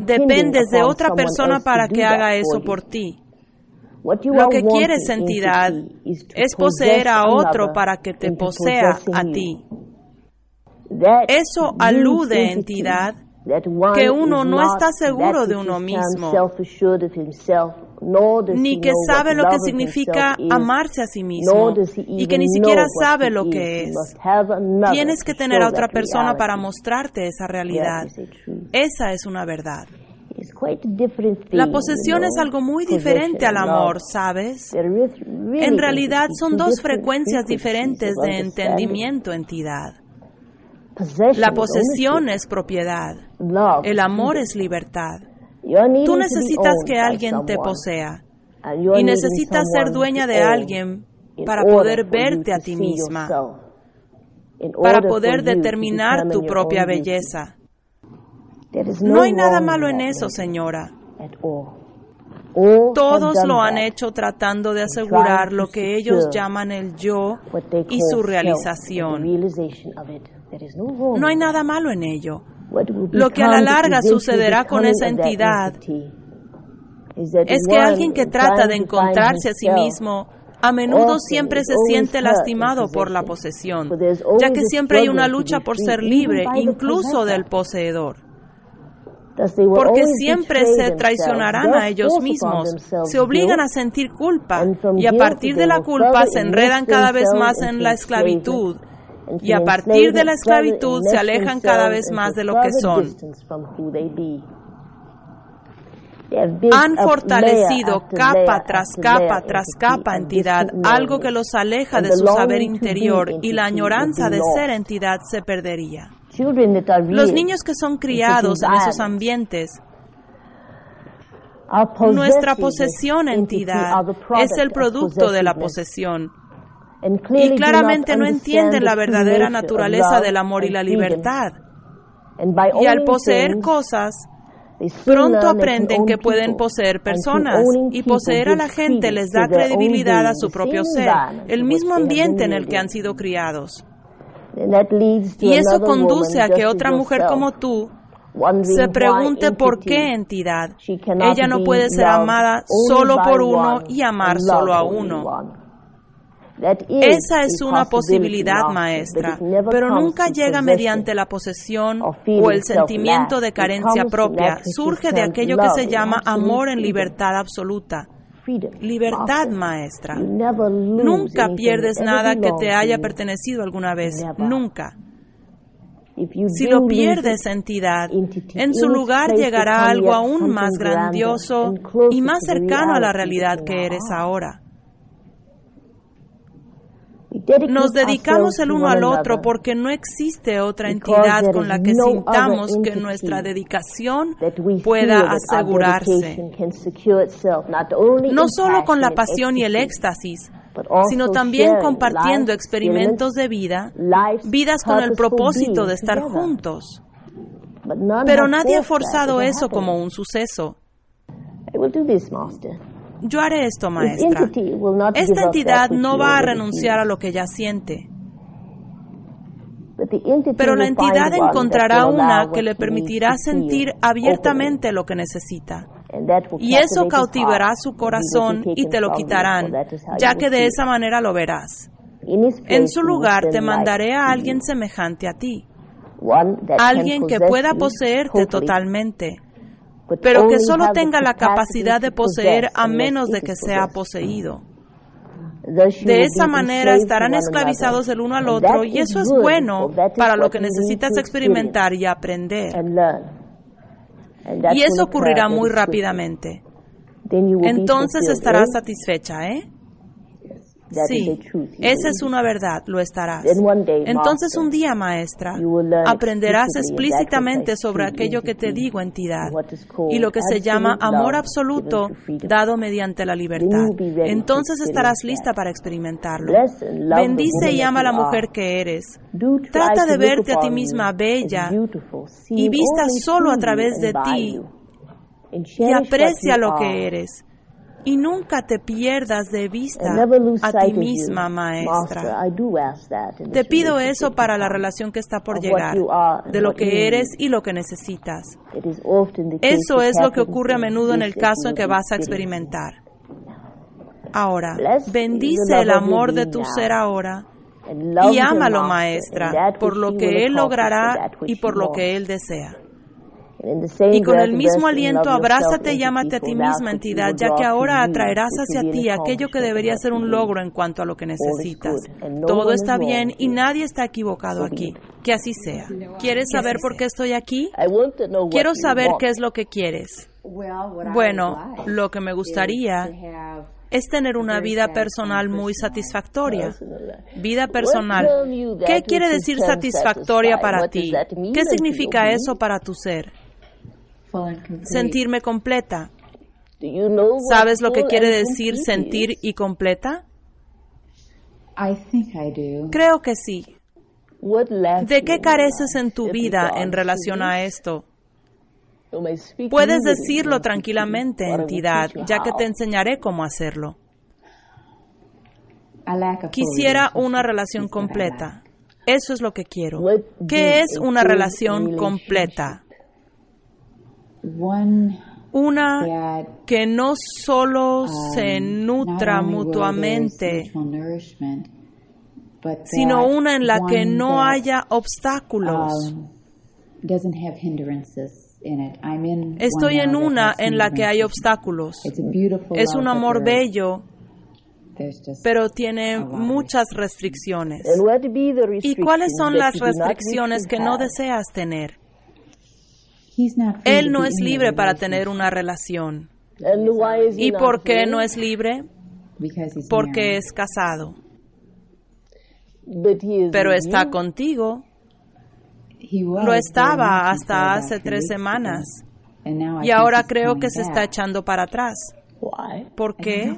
Dependes de otra persona para que haga eso por ti. Lo que quieres, entidad, es poseer a otro para que te posea a ti. Eso alude, entidad, que uno no está seguro de uno mismo, ni que sabe lo que significa amarse a sí mismo, y que ni siquiera sabe lo que es. Tienes que tener a otra persona para mostrarte esa realidad. Esa es una verdad. La posesión es algo muy diferente al amor, ¿sabes? En realidad son dos frecuencias diferentes de entendimiento, entidad. La posesión es propiedad. El amor es libertad. Tú necesitas que alguien te posea y necesitas ser dueña de alguien para poder verte a ti misma, para poder determinar tu propia belleza. No hay nada malo en eso, señora. Todos lo han hecho tratando de asegurar lo que ellos llaman el yo y su realización. No hay nada malo en ello. Lo que a la larga sucederá con esa entidad es que alguien que trata de encontrarse a sí mismo a menudo siempre se siente lastimado por la posesión, ya que siempre hay una lucha por ser libre, incluso del poseedor. Porque siempre se traicionarán a ellos mismos, se obligan a sentir culpa y a partir de la culpa se enredan cada vez más en la esclavitud y a partir de la esclavitud se alejan cada vez más de lo que son. Han fortalecido capa tras capa tras capa entidad, algo que los aleja de su saber interior y la añoranza de ser entidad se perdería. Los niños que son criados en esos ambientes nuestra posesión entidad es el producto de la posesión y claramente no entienden la verdadera naturaleza del amor y la libertad. Y al poseer cosas, pronto aprenden que pueden poseer personas y poseer a la gente les da credibilidad a su propio ser, el mismo ambiente en el que han sido criados. Y eso conduce a que otra mujer como tú se pregunte por qué entidad. Ella no puede ser amada solo por uno y amar solo a uno. Esa es una posibilidad, maestra, pero nunca llega mediante la posesión o el sentimiento de carencia propia. Surge de aquello que se llama amor en libertad absoluta. Libertad, maestra. Nunca pierdes nada que te haya pertenecido alguna vez. Nunca. Si lo pierdes, entidad, en su lugar llegará algo aún más grandioso y más cercano a la realidad que eres ahora. Nos dedicamos el uno al otro porque no existe otra entidad con la que sintamos que nuestra dedicación pueda asegurarse. No solo con la pasión y el éxtasis, sino también compartiendo experimentos de vida, vidas con el propósito de estar juntos. Pero nadie ha forzado eso como un suceso. Yo haré esto, maestra. Esta entidad no va a renunciar a lo que ya siente. Pero la entidad encontrará una que le permitirá sentir abiertamente lo que necesita. Y eso cautivará su corazón y te lo quitarán, ya que de esa manera lo verás. En su lugar te mandaré a alguien semejante a ti, alguien que pueda poseerte totalmente pero que solo tenga la capacidad de poseer a menos de que sea poseído. De esa manera estarán esclavizados el uno al otro y eso es bueno para lo que necesitas experimentar y aprender. Y eso ocurrirá muy rápidamente. Entonces estarás satisfecha, ¿eh? Sí, esa es una verdad, lo estarás. Entonces un día, maestra, aprenderás explícitamente sobre aquello que te digo, entidad, y lo que se llama amor absoluto dado mediante la libertad. Entonces estarás lista para experimentarlo. Bendice y ama a la mujer que eres. Trata de verte a ti misma bella y vista solo a través de ti y aprecia lo que eres y nunca te pierdas de vista a ti misma, maestra. Te pido eso para la relación que está por llegar, de lo que eres y lo que necesitas. Eso es lo que ocurre a menudo en el caso en que vas a experimentar. Ahora, bendice el amor de tu ser ahora y ámalo, maestra, por lo que Él logrará y por lo que Él desea. Y con el mismo aliento abrázate y llámate a ti misma entidad, ya que ahora atraerás hacia ti aquello que debería ser un logro en cuanto a lo que necesitas. Todo está bien y nadie está equivocado aquí. Que así sea. ¿Quieres saber por qué estoy aquí? Quiero saber qué es lo que quieres. Bueno, lo que me gustaría es tener una vida personal muy satisfactoria. Vida personal. ¿Qué quiere decir satisfactoria para ti? ¿Qué significa eso para tu ser? Sentirme completa. ¿Sabes lo que quiere decir sentir y completa? Creo que sí. ¿De qué careces en tu vida en relación a esto? Puedes decirlo tranquilamente, entidad, ya que te enseñaré cómo hacerlo. Quisiera una relación completa. Eso es lo que quiero. ¿Qué es una relación completa? Una que no solo um, se nutra mutuamente, sino una en la que no haya obstáculos. Um, Estoy en una en la que hay obstáculos. Es un amor bello, pero tiene muchas restricciones. ¿Y cuáles son las restricciones que no deseas tener? Él no es libre para tener una relación. ¿Y por qué no es libre? Porque es casado. Pero está contigo. Lo estaba hasta hace tres semanas. Y ahora creo que se está echando para atrás. ¿Por qué?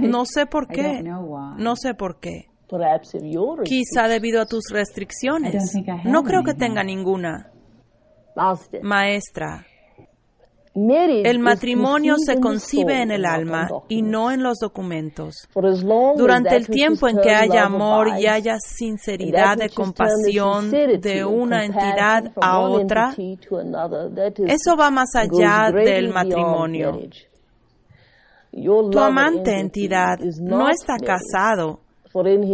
No sé por qué. No sé por qué. Quizá debido a tus restricciones. No creo que tenga ninguna. Maestra, el matrimonio se concibe en el alma y no en los documentos. Durante el tiempo en que haya amor y haya sinceridad de compasión de una entidad a otra, eso va más allá del matrimonio. Tu amante entidad no está casado,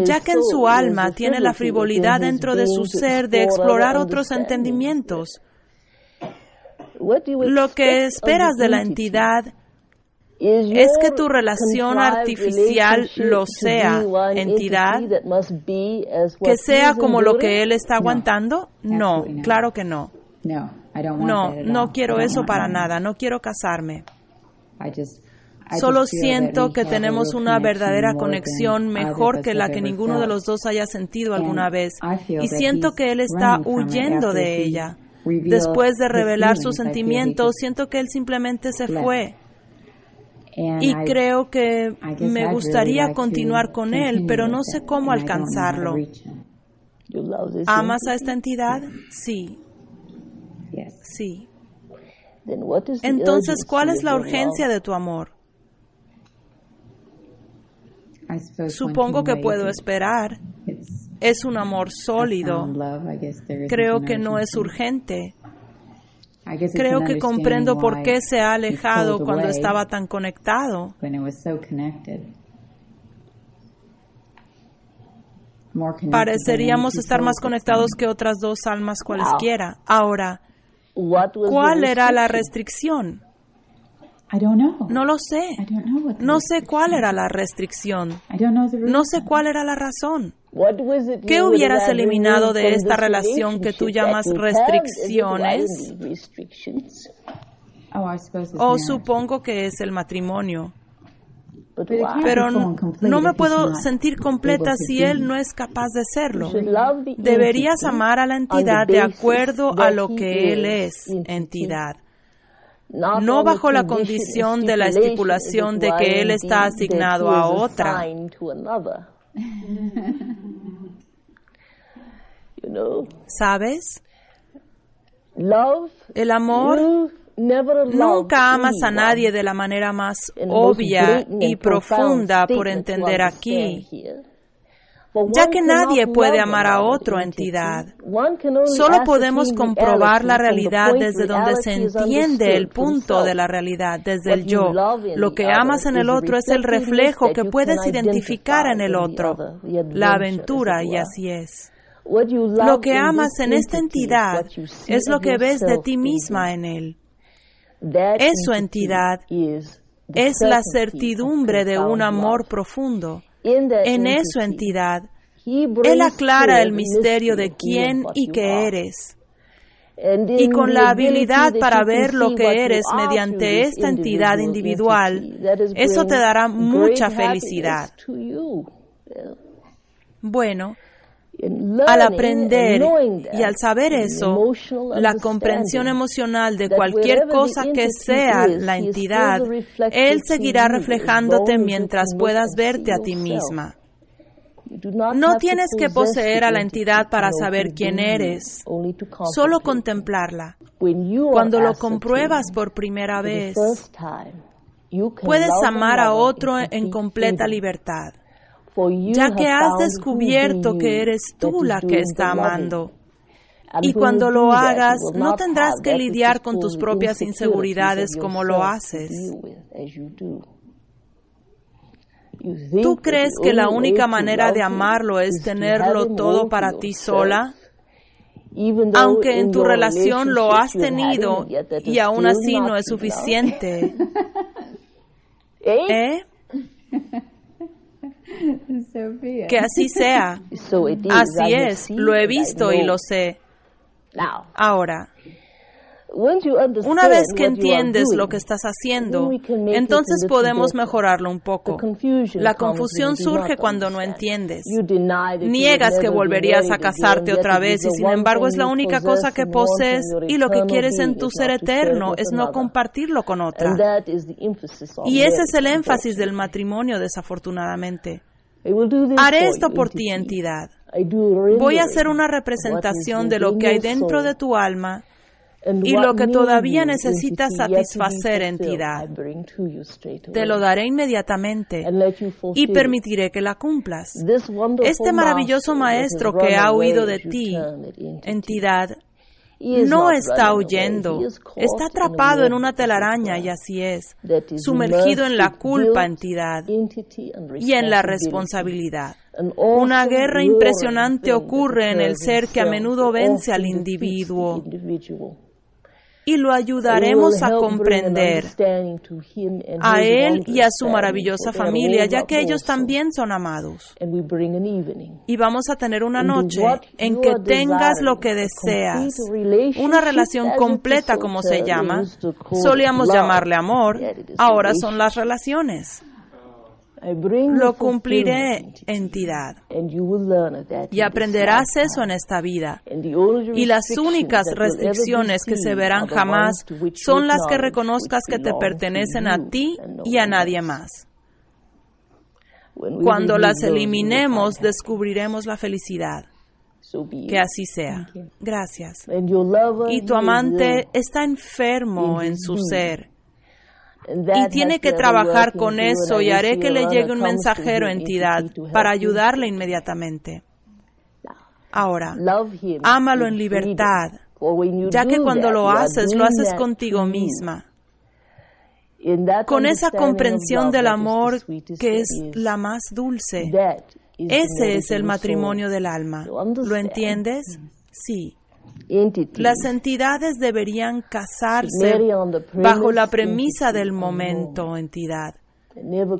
ya que en su alma tiene la frivolidad dentro de su ser de explorar otros entendimientos. Lo que esperas de la entidad es que tu relación artificial lo sea, entidad, que sea como lo que él está aguantando. No, claro que no. No, no quiero eso para nada, no quiero casarme. Solo siento que tenemos una verdadera conexión mejor que la que ninguno de los dos haya sentido alguna vez. Y siento que él está huyendo de ella. Después de revelar sus sentimientos, siento que él simplemente se fue. Y creo que me gustaría continuar con él, pero no sé cómo alcanzarlo. ¿Amas a esta entidad? Sí. Sí. Entonces, ¿cuál es la urgencia de tu amor? Supongo que puedo esperar. Es un amor sólido. Creo que no es urgente. Creo que comprendo por qué se ha alejado cuando estaba tan conectado. Pareceríamos estar más conectados que otras dos almas cualesquiera. Ahora, ¿cuál era la restricción? No lo sé. No sé cuál era la restricción. No sé cuál era la razón. ¿Qué hubieras eliminado de esta relación que tú llamas restricciones? Oh, o supongo que es el matrimonio. Pero no me puedo sentir completa si él no es capaz de serlo. Deberías amar a la entidad de acuerdo a lo que él es, entidad no bajo la condición de la estipulación de que él está asignado a otra. ¿Sabes? El amor Nunca amas a nadie de la manera más obvia y profunda por entender aquí ya que nadie puede amar a otra entidad. Solo podemos comprobar la realidad desde donde se entiende el punto de la realidad, desde el yo. Lo que amas en el otro es el reflejo que puedes identificar en el otro, la aventura, y así es. Lo que amas en esta entidad es lo que ves de ti misma en él. Es su entidad, es la certidumbre de un amor profundo en su entidad, Él aclara el misterio de quién y qué eres. Y con la habilidad para ver lo que eres mediante esta entidad individual, eso te dará mucha felicidad. Bueno, al aprender y al saber eso, la comprensión emocional de cualquier cosa que sea la entidad, Él seguirá reflejándote mientras puedas verte a ti misma. No tienes que poseer a la entidad para saber quién eres, solo contemplarla. Cuando lo compruebas por primera vez, puedes amar a otro en completa libertad ya que has descubierto que eres tú la que está amando. Y cuando lo hagas, no tendrás que lidiar con tus propias inseguridades como lo haces. ¿Tú crees que la única manera de amarlo es tenerlo todo para ti sola? Aunque en tu relación lo has tenido y aún así no es suficiente. ¿Eh? Que así sea. Así es, lo he visto y lo sé. Ahora, una vez que entiendes lo que estás haciendo, entonces podemos mejorarlo un poco. La confusión surge cuando no entiendes. Niegas que volverías a casarte otra vez y sin embargo es la única cosa que posees y lo que quieres en tu ser eterno es no compartirlo con otra. Y ese es el énfasis del matrimonio, desafortunadamente. Haré esto por ti, entidad. Voy a hacer una representación de lo que hay dentro de tu alma y lo que todavía necesitas satisfacer, entidad. Te lo daré inmediatamente y permitiré que la cumplas. Este maravilloso maestro que ha huido de ti, entidad, no está huyendo, está atrapado en una telaraña y así es, sumergido en la culpa, entidad, y en la responsabilidad. Una guerra impresionante ocurre en el ser que a menudo vence al individuo y lo ayudaremos a comprender a él y a su maravillosa familia, ya que ellos también son amados. Y vamos a tener una noche en que tengas lo que deseas, una relación completa como se llama. Solíamos llamarle amor, ahora son las relaciones. Lo cumpliré, entidad. Y aprenderás eso en esta vida. Y las únicas restricciones que se verán jamás son las que reconozcas que te pertenecen a ti y a nadie más. Cuando las eliminemos, descubriremos la felicidad. Que así sea. Gracias. Y tu amante está enfermo en su ser y tiene que trabajar con eso y haré que le llegue un mensajero entidad para ayudarle inmediatamente. Ahora, ámalo en libertad, ya que cuando lo haces, lo haces contigo misma. Con esa comprensión del amor que es la más dulce. Ese es el matrimonio del alma. ¿Lo entiendes? Sí. Las entidades deberían casarse bajo la premisa del momento, entidad,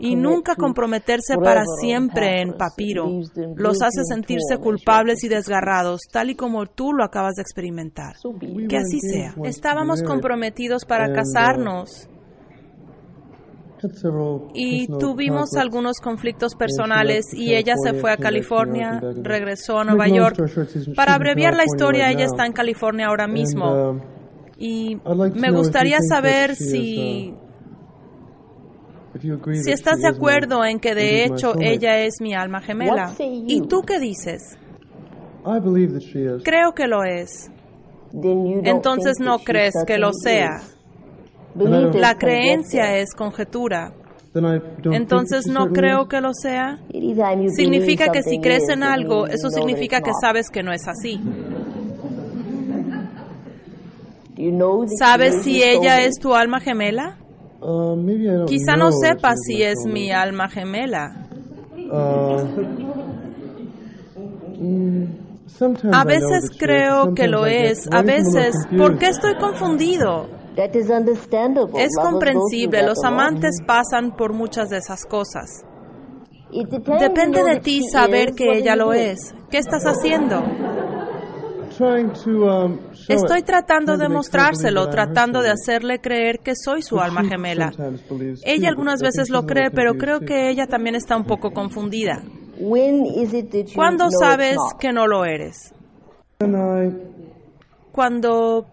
y nunca comprometerse para siempre en papiro. Los hace sentirse culpables y desgarrados, tal y como tú lo acabas de experimentar. Que así sea. Estábamos comprometidos para casarnos y tuvimos algunos conflictos personales y ella se fue a California, regresó a Nueva York. Para abreviar la historia, ella está en California ahora mismo. Uh, y me gustaría saber si si estás de acuerdo en que de hecho ella es mi alma gemela. ¿Y tú qué dices? Creo que lo es. Entonces no crees que lo sea. La creencia es conjetura. Entonces no creo que lo sea. Significa que si crees en algo, eso significa que sabes que no es así. ¿Sabes si ella es tu alma gemela? Uh, Quizá no sepas si es mi alma gemela. Uh, mm, a veces creo que lo es, a veces, ¿por qué estoy confundido? Es comprensible, los amantes pasan por muchas de esas cosas. Depende de ti saber que ella lo es. ¿Qué estás haciendo? Um, Estoy tratando de mostrárselo, tratando de hacerle creer que soy su alma gemela. Ella algunas veces lo cree, pero creo que ella también está un poco confundida. ¿Cuándo sabes que no lo eres? Cuando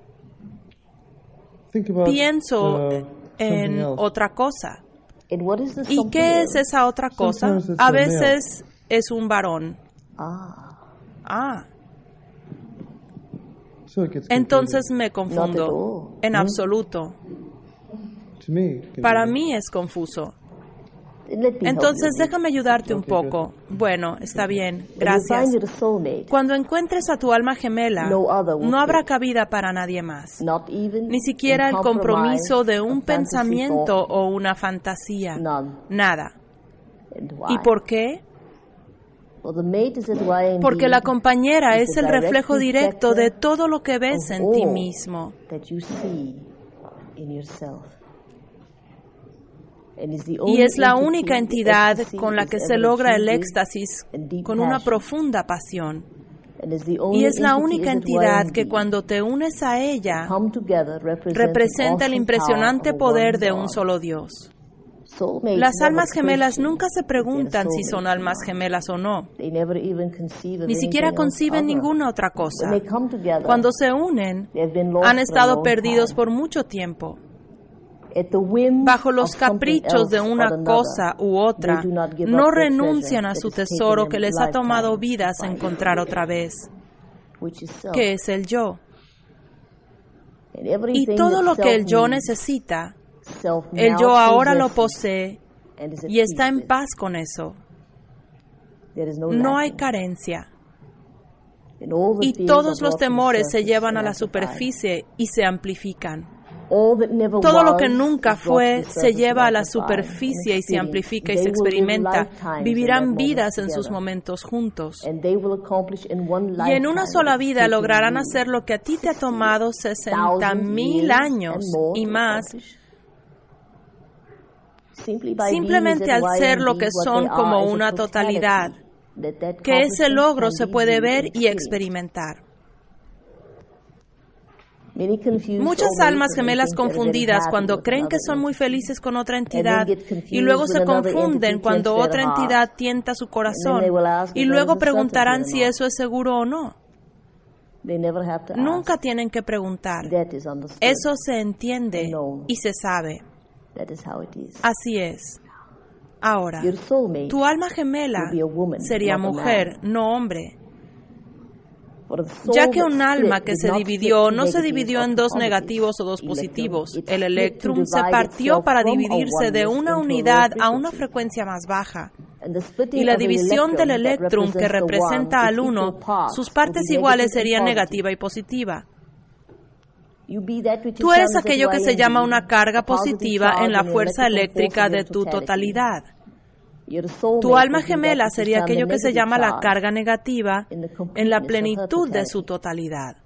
pienso uh, en otra cosa. ¿Y qué es esa otra cosa? A veces es un varón. Ah. Entonces me confundo. En absoluto. Para mí es confuso. Entonces déjame ayudarte un poco. Bueno, está bien, gracias. Cuando encuentres a tu alma gemela, no habrá cabida para nadie más, ni siquiera el compromiso de un pensamiento o una fantasía, nada. ¿Y por qué? Porque la compañera es el reflejo directo de todo lo que ves en ti mismo. Y es la única entidad con la que se logra el éxtasis con una profunda pasión. Y es la única entidad que cuando te unes a ella representa el impresionante poder de un solo Dios. Las almas gemelas nunca se preguntan si son almas gemelas o no. Ni siquiera conciben ninguna otra cosa. Cuando se unen, han estado perdidos por mucho tiempo bajo los caprichos de una cosa u otra, no renuncian a su tesoro que les ha tomado vidas encontrar otra vez, que es el yo. Y todo lo que el yo necesita, el yo ahora lo posee y está en paz con eso. No hay carencia. Y todos los temores se llevan a la superficie y se amplifican. Todo lo que nunca fue se lleva a la superficie y se amplifica y se experimenta. Vivirán vidas en sus momentos juntos. Y en una sola vida lograrán hacer lo que a ti te ha tomado 60 mil años y más. simplemente al ser lo que son como una totalidad, que ese logro se puede ver y experimentar. Muchas almas gemelas confundidas cuando creen que son muy felices con otra entidad y luego se confunden cuando otra entidad tienta su corazón y luego preguntarán si eso es seguro o no. Nunca tienen que preguntar. Eso se entiende y se sabe. Así es. Ahora, tu alma gemela sería mujer, no hombre. Ya que un alma que se dividió no se dividió en dos negativos o dos positivos, el electrum se partió para dividirse de una unidad a una frecuencia más baja. Y la división del electrum que representa al uno, sus partes iguales serían negativa y positiva. Tú eres aquello que se llama una carga positiva en la fuerza eléctrica de tu totalidad. Tu alma gemela sería aquello que se llama la carga negativa en la plenitud de su totalidad.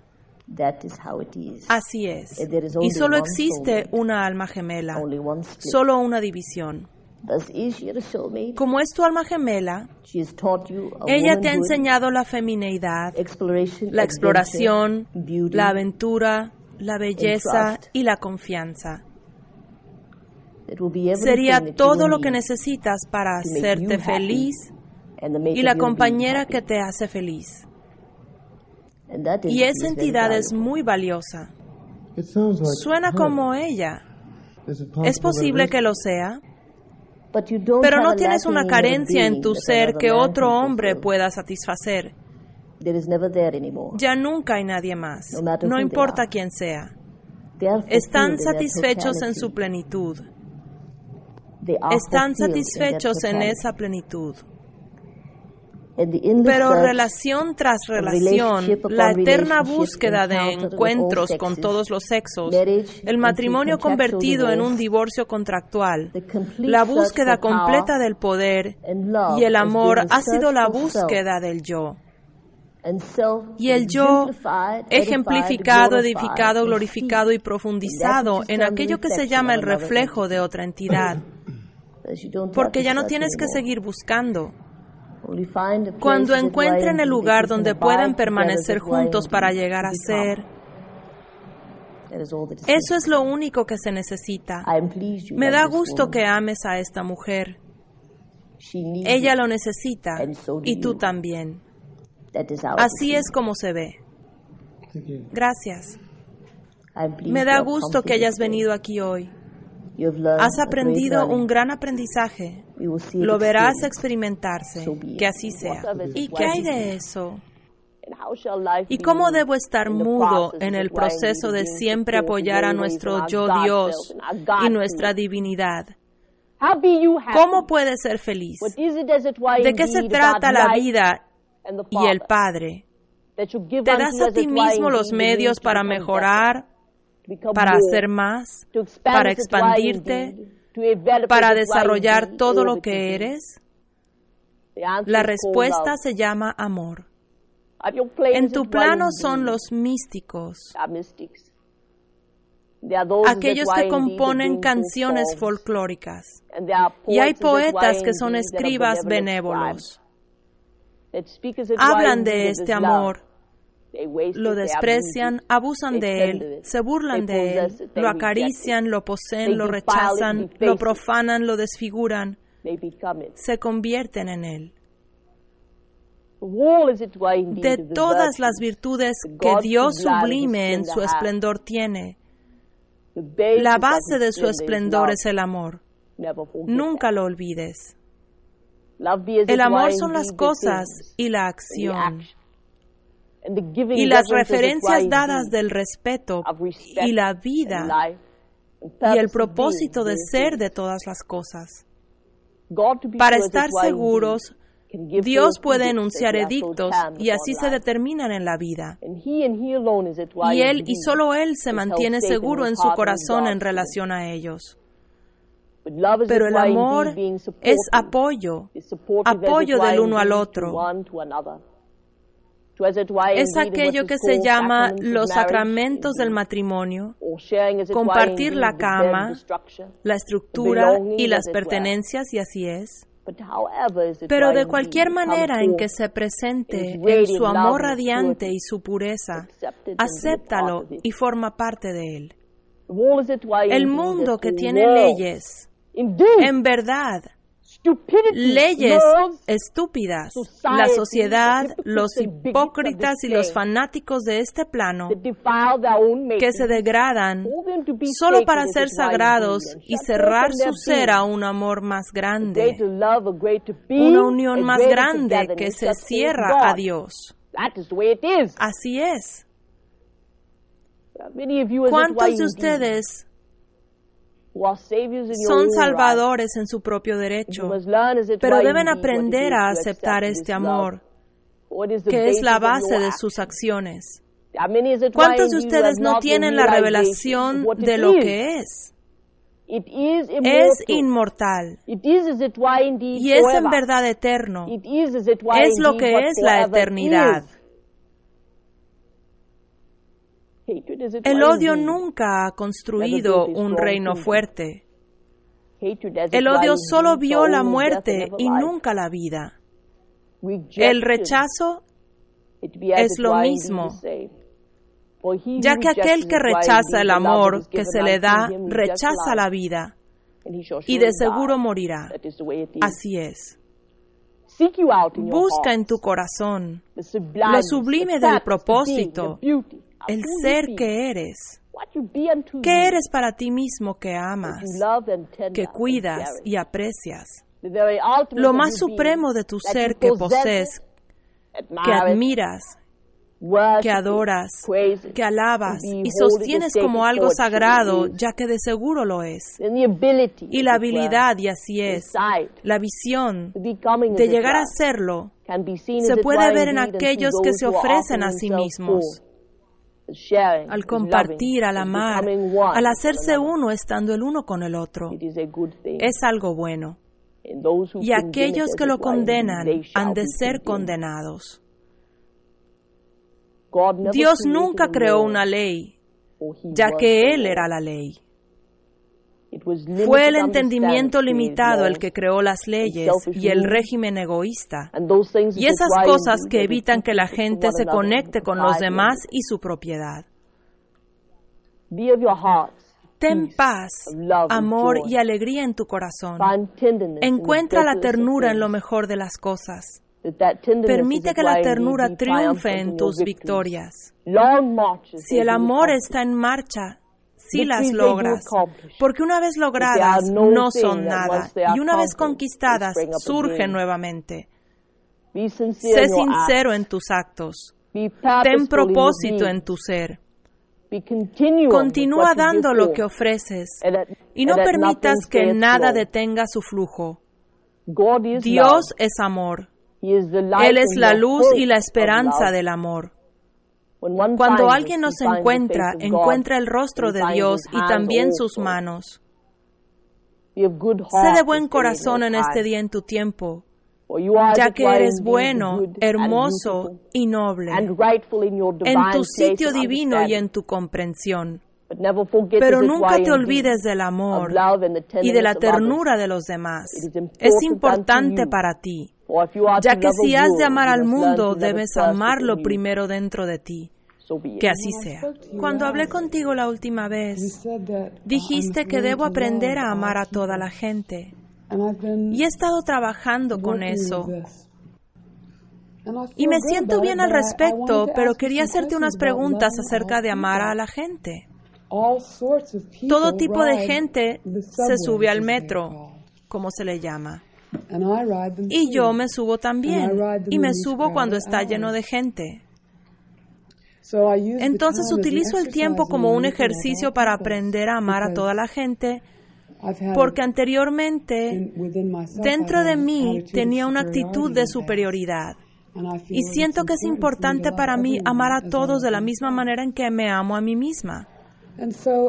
Así es. Y solo existe una alma gemela, solo una división. Como es tu alma gemela, ella te ha enseñado la femineidad, la exploración, la aventura, la belleza y la confianza. Sería todo lo que necesitas para hacerte feliz y la compañera que te hace feliz. Y esa entidad es muy valiosa. Suena como ella. Es posible que lo sea, pero no tienes una carencia en tu ser que otro hombre pueda satisfacer. Ya nunca hay nadie más, no importa quién sea. Están satisfechos en su plenitud. Están satisfechos en esa plenitud. Pero relación tras relación, la eterna búsqueda de encuentros con todos los sexos, el matrimonio convertido en un divorcio contractual, la búsqueda completa del poder y el amor ha sido la búsqueda del yo. Y el yo ejemplificado, edificado, glorificado y profundizado en aquello que se llama el reflejo de otra entidad. Porque ya no tienes que seguir buscando. Cuando encuentren el lugar donde puedan permanecer juntos para llegar a ser, eso es lo único que se necesita. Me da gusto que ames a esta mujer. Ella lo necesita y tú también. Así es como se ve. Gracias. Me da gusto que hayas venido aquí hoy. Has aprendido un gran aprendizaje. Lo verás experimentarse. Que así sea. ¿Y qué hay de eso? ¿Y cómo debo estar mudo en el proceso de siempre apoyar a nuestro yo Dios y nuestra divinidad? ¿Cómo puedes ser feliz? ¿De qué se trata la vida y el Padre. Te das a ti mismo los medios para mejorar, para hacer más, para expandirte, para desarrollar todo lo que eres. La respuesta se llama amor. En tu plano son los místicos, aquellos que componen canciones folclóricas. Y hay poetas que son escribas benévolos hablan de este amor, lo desprecian, abusan de él, se burlan de él, lo acarician, lo poseen, lo rechazan, lo profanan, lo desfiguran, se convierten en él. De todas las virtudes que Dios sublime en su esplendor tiene, la base de su esplendor es el amor. Nunca lo olvides. El amor son las cosas y la acción. Y las referencias dadas del respeto y la vida y el propósito de ser de todas las cosas. Para estar seguros Dios puede enunciar edictos y así se determinan en la vida. Y Él y solo Él se mantiene seguro en su corazón en relación a ellos. Pero el amor es apoyo, apoyo del uno al otro. Es aquello que se llama los sacramentos del matrimonio, compartir la cama, la estructura y las pertenencias, y así es. Pero de cualquier manera en que se presente en su amor radiante y su pureza, acéptalo y forma parte de él. El mundo que tiene leyes, en verdad, leyes estúpidas. La sociedad, los hipócritas y los fanáticos de este plano que se degradan solo para ser sagrados y cerrar su ser a un amor más grande, una unión más grande que se cierra a Dios. Así es. ¿Cuántos de ustedes son salvadores en su propio derecho, pero deben aprender a aceptar este amor, que es la base de sus acciones. ¿Cuántos de ustedes no tienen la revelación de lo que es? Es inmortal y es en verdad eterno. Es lo que es la eternidad. El odio nunca ha construido un reino fuerte. El odio solo vio la muerte y nunca la vida. El rechazo es lo mismo, ya que aquel que rechaza el amor que se le da, rechaza la vida. y de seguro morirá. Así es. Busca en tu corazón lo sublime del propósito, el ser que eres. ¿Qué eres para ti mismo que amas, que cuidas y aprecias? Lo más supremo de tu ser que posees, que admiras, que adoras, que alabas y sostienes como algo sagrado, ya que de seguro lo es. Y la habilidad, y así es, la visión de llegar a serlo, se puede ver en aquellos que se ofrecen a sí mismos al compartir, al amar, al hacerse uno estando el uno con el otro. Es algo bueno. Y aquellos que lo condenan han de ser condenados. Dios nunca creó una ley, ya que Él era la ley. Fue el entendimiento limitado el que creó las leyes y el régimen egoísta, y esas cosas que evitan que la gente se conecte con los demás y su propiedad. Ten paz, amor y alegría en tu corazón. Encuentra la ternura en lo mejor de las cosas. Permite que la ternura triunfe en tus victorias. Si el amor está en marcha, si las logras, porque una vez logradas no son nada y una vez conquistadas surgen nuevamente. Sé sincero en tus actos. Ten propósito en tu ser. Continúa dando lo que ofreces y no permitas que nada detenga su flujo. Dios es amor. Él es la luz y la esperanza del amor. Cuando alguien nos encuentra, encuentra el rostro de Dios y también sus manos. Sé de buen corazón en este día en tu tiempo, ya que eres bueno, hermoso y noble, en tu sitio divino y en tu comprensión. Pero nunca te olvides del amor y de la ternura de los demás. Es importante para ti, ya que si has de amar al mundo, debes amarlo primero dentro de ti. Que así sea. Cuando hablé contigo la última vez, dijiste que debo aprender a amar a toda la gente. Y he estado trabajando con eso. Y me siento bien al respecto, pero quería hacerte unas preguntas acerca de amar a la gente. Todo tipo de gente se sube al metro, como se le llama. Y yo me subo también. Y me subo cuando está lleno de gente. Entonces utilizo el tiempo como un ejercicio para aprender a amar a toda la gente porque anteriormente dentro de mí tenía una actitud de superioridad. Y siento que es importante para mí amar a todos de la misma manera en que me amo a mí misma.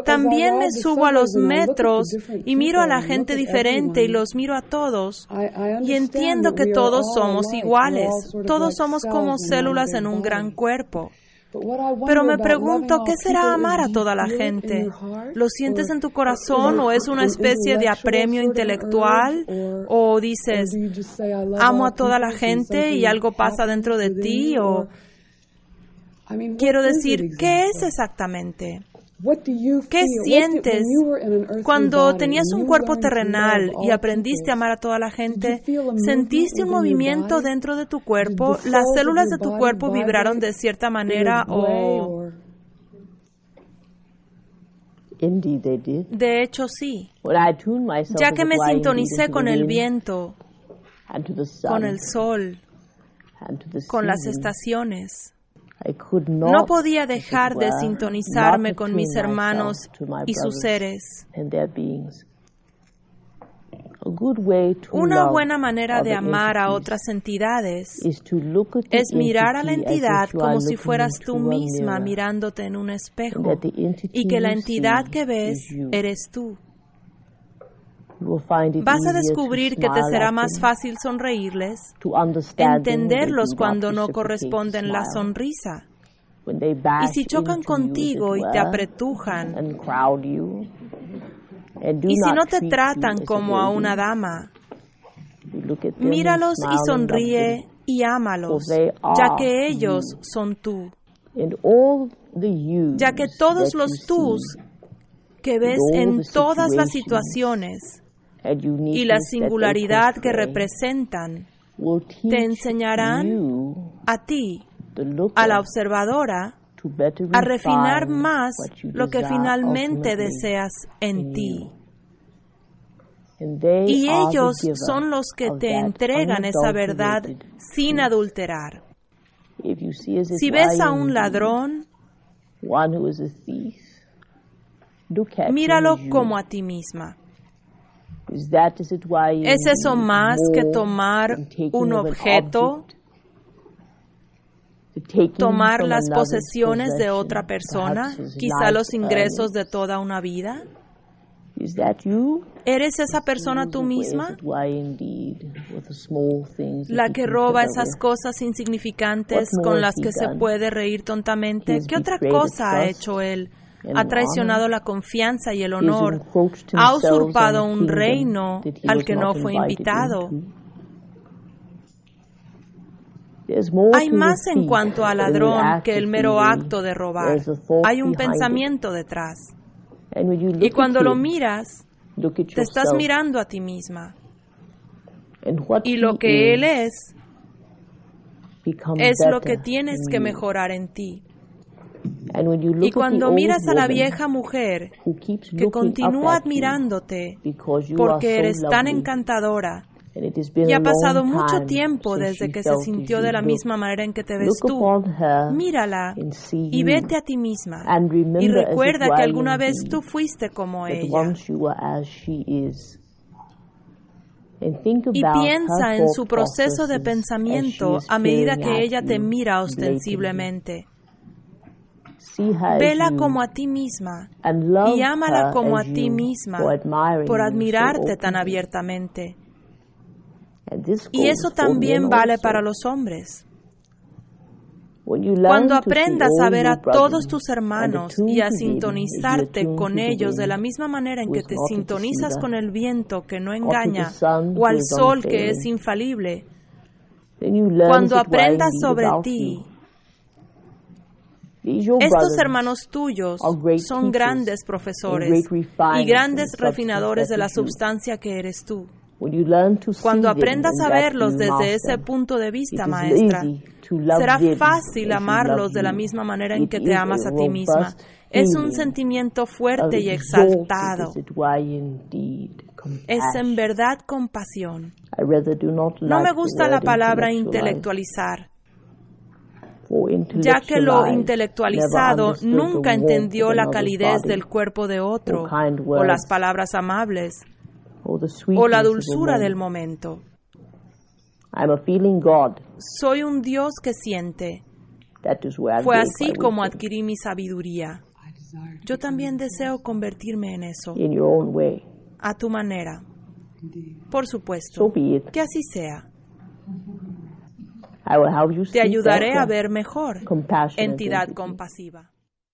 También me subo a los metros y miro a la gente diferente y los miro a todos y entiendo que todos somos iguales, todos somos como células en un gran cuerpo. Pero me pregunto, ¿qué será amar a toda la gente? ¿Lo sientes en tu corazón o es una especie de apremio intelectual? ¿O dices, amo a toda la gente y algo pasa dentro de ti? ¿O quiero decir, qué es exactamente? ¿Qué sientes cuando tenías un cuerpo terrenal y aprendiste a amar a toda la gente? ¿Sentiste un movimiento dentro de tu cuerpo? ¿Las células de tu cuerpo vibraron de cierta manera o...? De hecho, sí. Ya que me sintonicé con el viento, con el sol, con las estaciones, no podía dejar de sintonizarme con mis hermanos y sus seres. Una buena manera de amar a otras entidades es mirar a la entidad como si fueras tú misma mirándote en un espejo y que la entidad que ves eres tú. Vas a descubrir que te será más fácil sonreírles, entenderlos cuando no corresponden la sonrisa. Y si chocan contigo y te apretujan, y si no te tratan como a una dama, míralos y sonríe y ámalos, ya que ellos son tú. Ya que todos los tus que ves en todas las situaciones y la singularidad que representan te enseñarán a ti, a la observadora, a refinar más lo que finalmente deseas en ti. Y ellos son los que te entregan esa verdad sin adulterar. Si ves a un ladrón, míralo como a ti misma. ¿Es eso más que tomar un objeto, tomar las posesiones de otra persona, quizá los ingresos de toda una vida? ¿Eres esa persona tú misma? La que roba esas cosas insignificantes con las que se puede reír tontamente. ¿Qué otra cosa ha hecho él? Ha traicionado la confianza y el honor, ha usurpado un reino al que no fue invitado. Hay más en cuanto al ladrón que el mero acto de robar. Hay un pensamiento detrás. Y cuando lo miras, te estás mirando a ti misma. Y lo que Él es, es lo que tienes que mejorar en ti. Y cuando miras a la vieja mujer que continúa admirándote porque eres tan encantadora, y ha pasado mucho tiempo desde que se sintió de la misma manera en que te ves tú. Mírala y vete a ti misma. Y recuerda que alguna vez tú fuiste como ella. Y piensa en su proceso de pensamiento a medida que ella te mira ostensiblemente. Vela como a ti misma y ámala como a ti misma por admirarte tan abiertamente. Y eso también vale para los hombres. Cuando aprendas a ver a todos tus hermanos y a sintonizarte con ellos de la misma manera en que te sintonizas con el viento que no engaña o al sol que es infalible, cuando aprendas sobre ti estos hermanos tuyos son grandes profesores y grandes refinadores de la substancia que eres tú. Cuando aprendas a verlos desde ese punto de vista, maestra, será fácil amarlos de la misma manera en que te amas a ti misma. Es un sentimiento fuerte y exaltado. Es en verdad compasión. No me gusta la palabra intelectualizar ya que lo intelectualizado nunca entendió la calidez del cuerpo de otro, o las palabras amables, o la dulzura del momento. Soy un Dios que siente. Fue así como adquirí mi sabiduría. Yo también deseo convertirme en eso. A tu manera. Por supuesto. Que así sea. Te ayudaré a ver mejor. Entidad compasiva.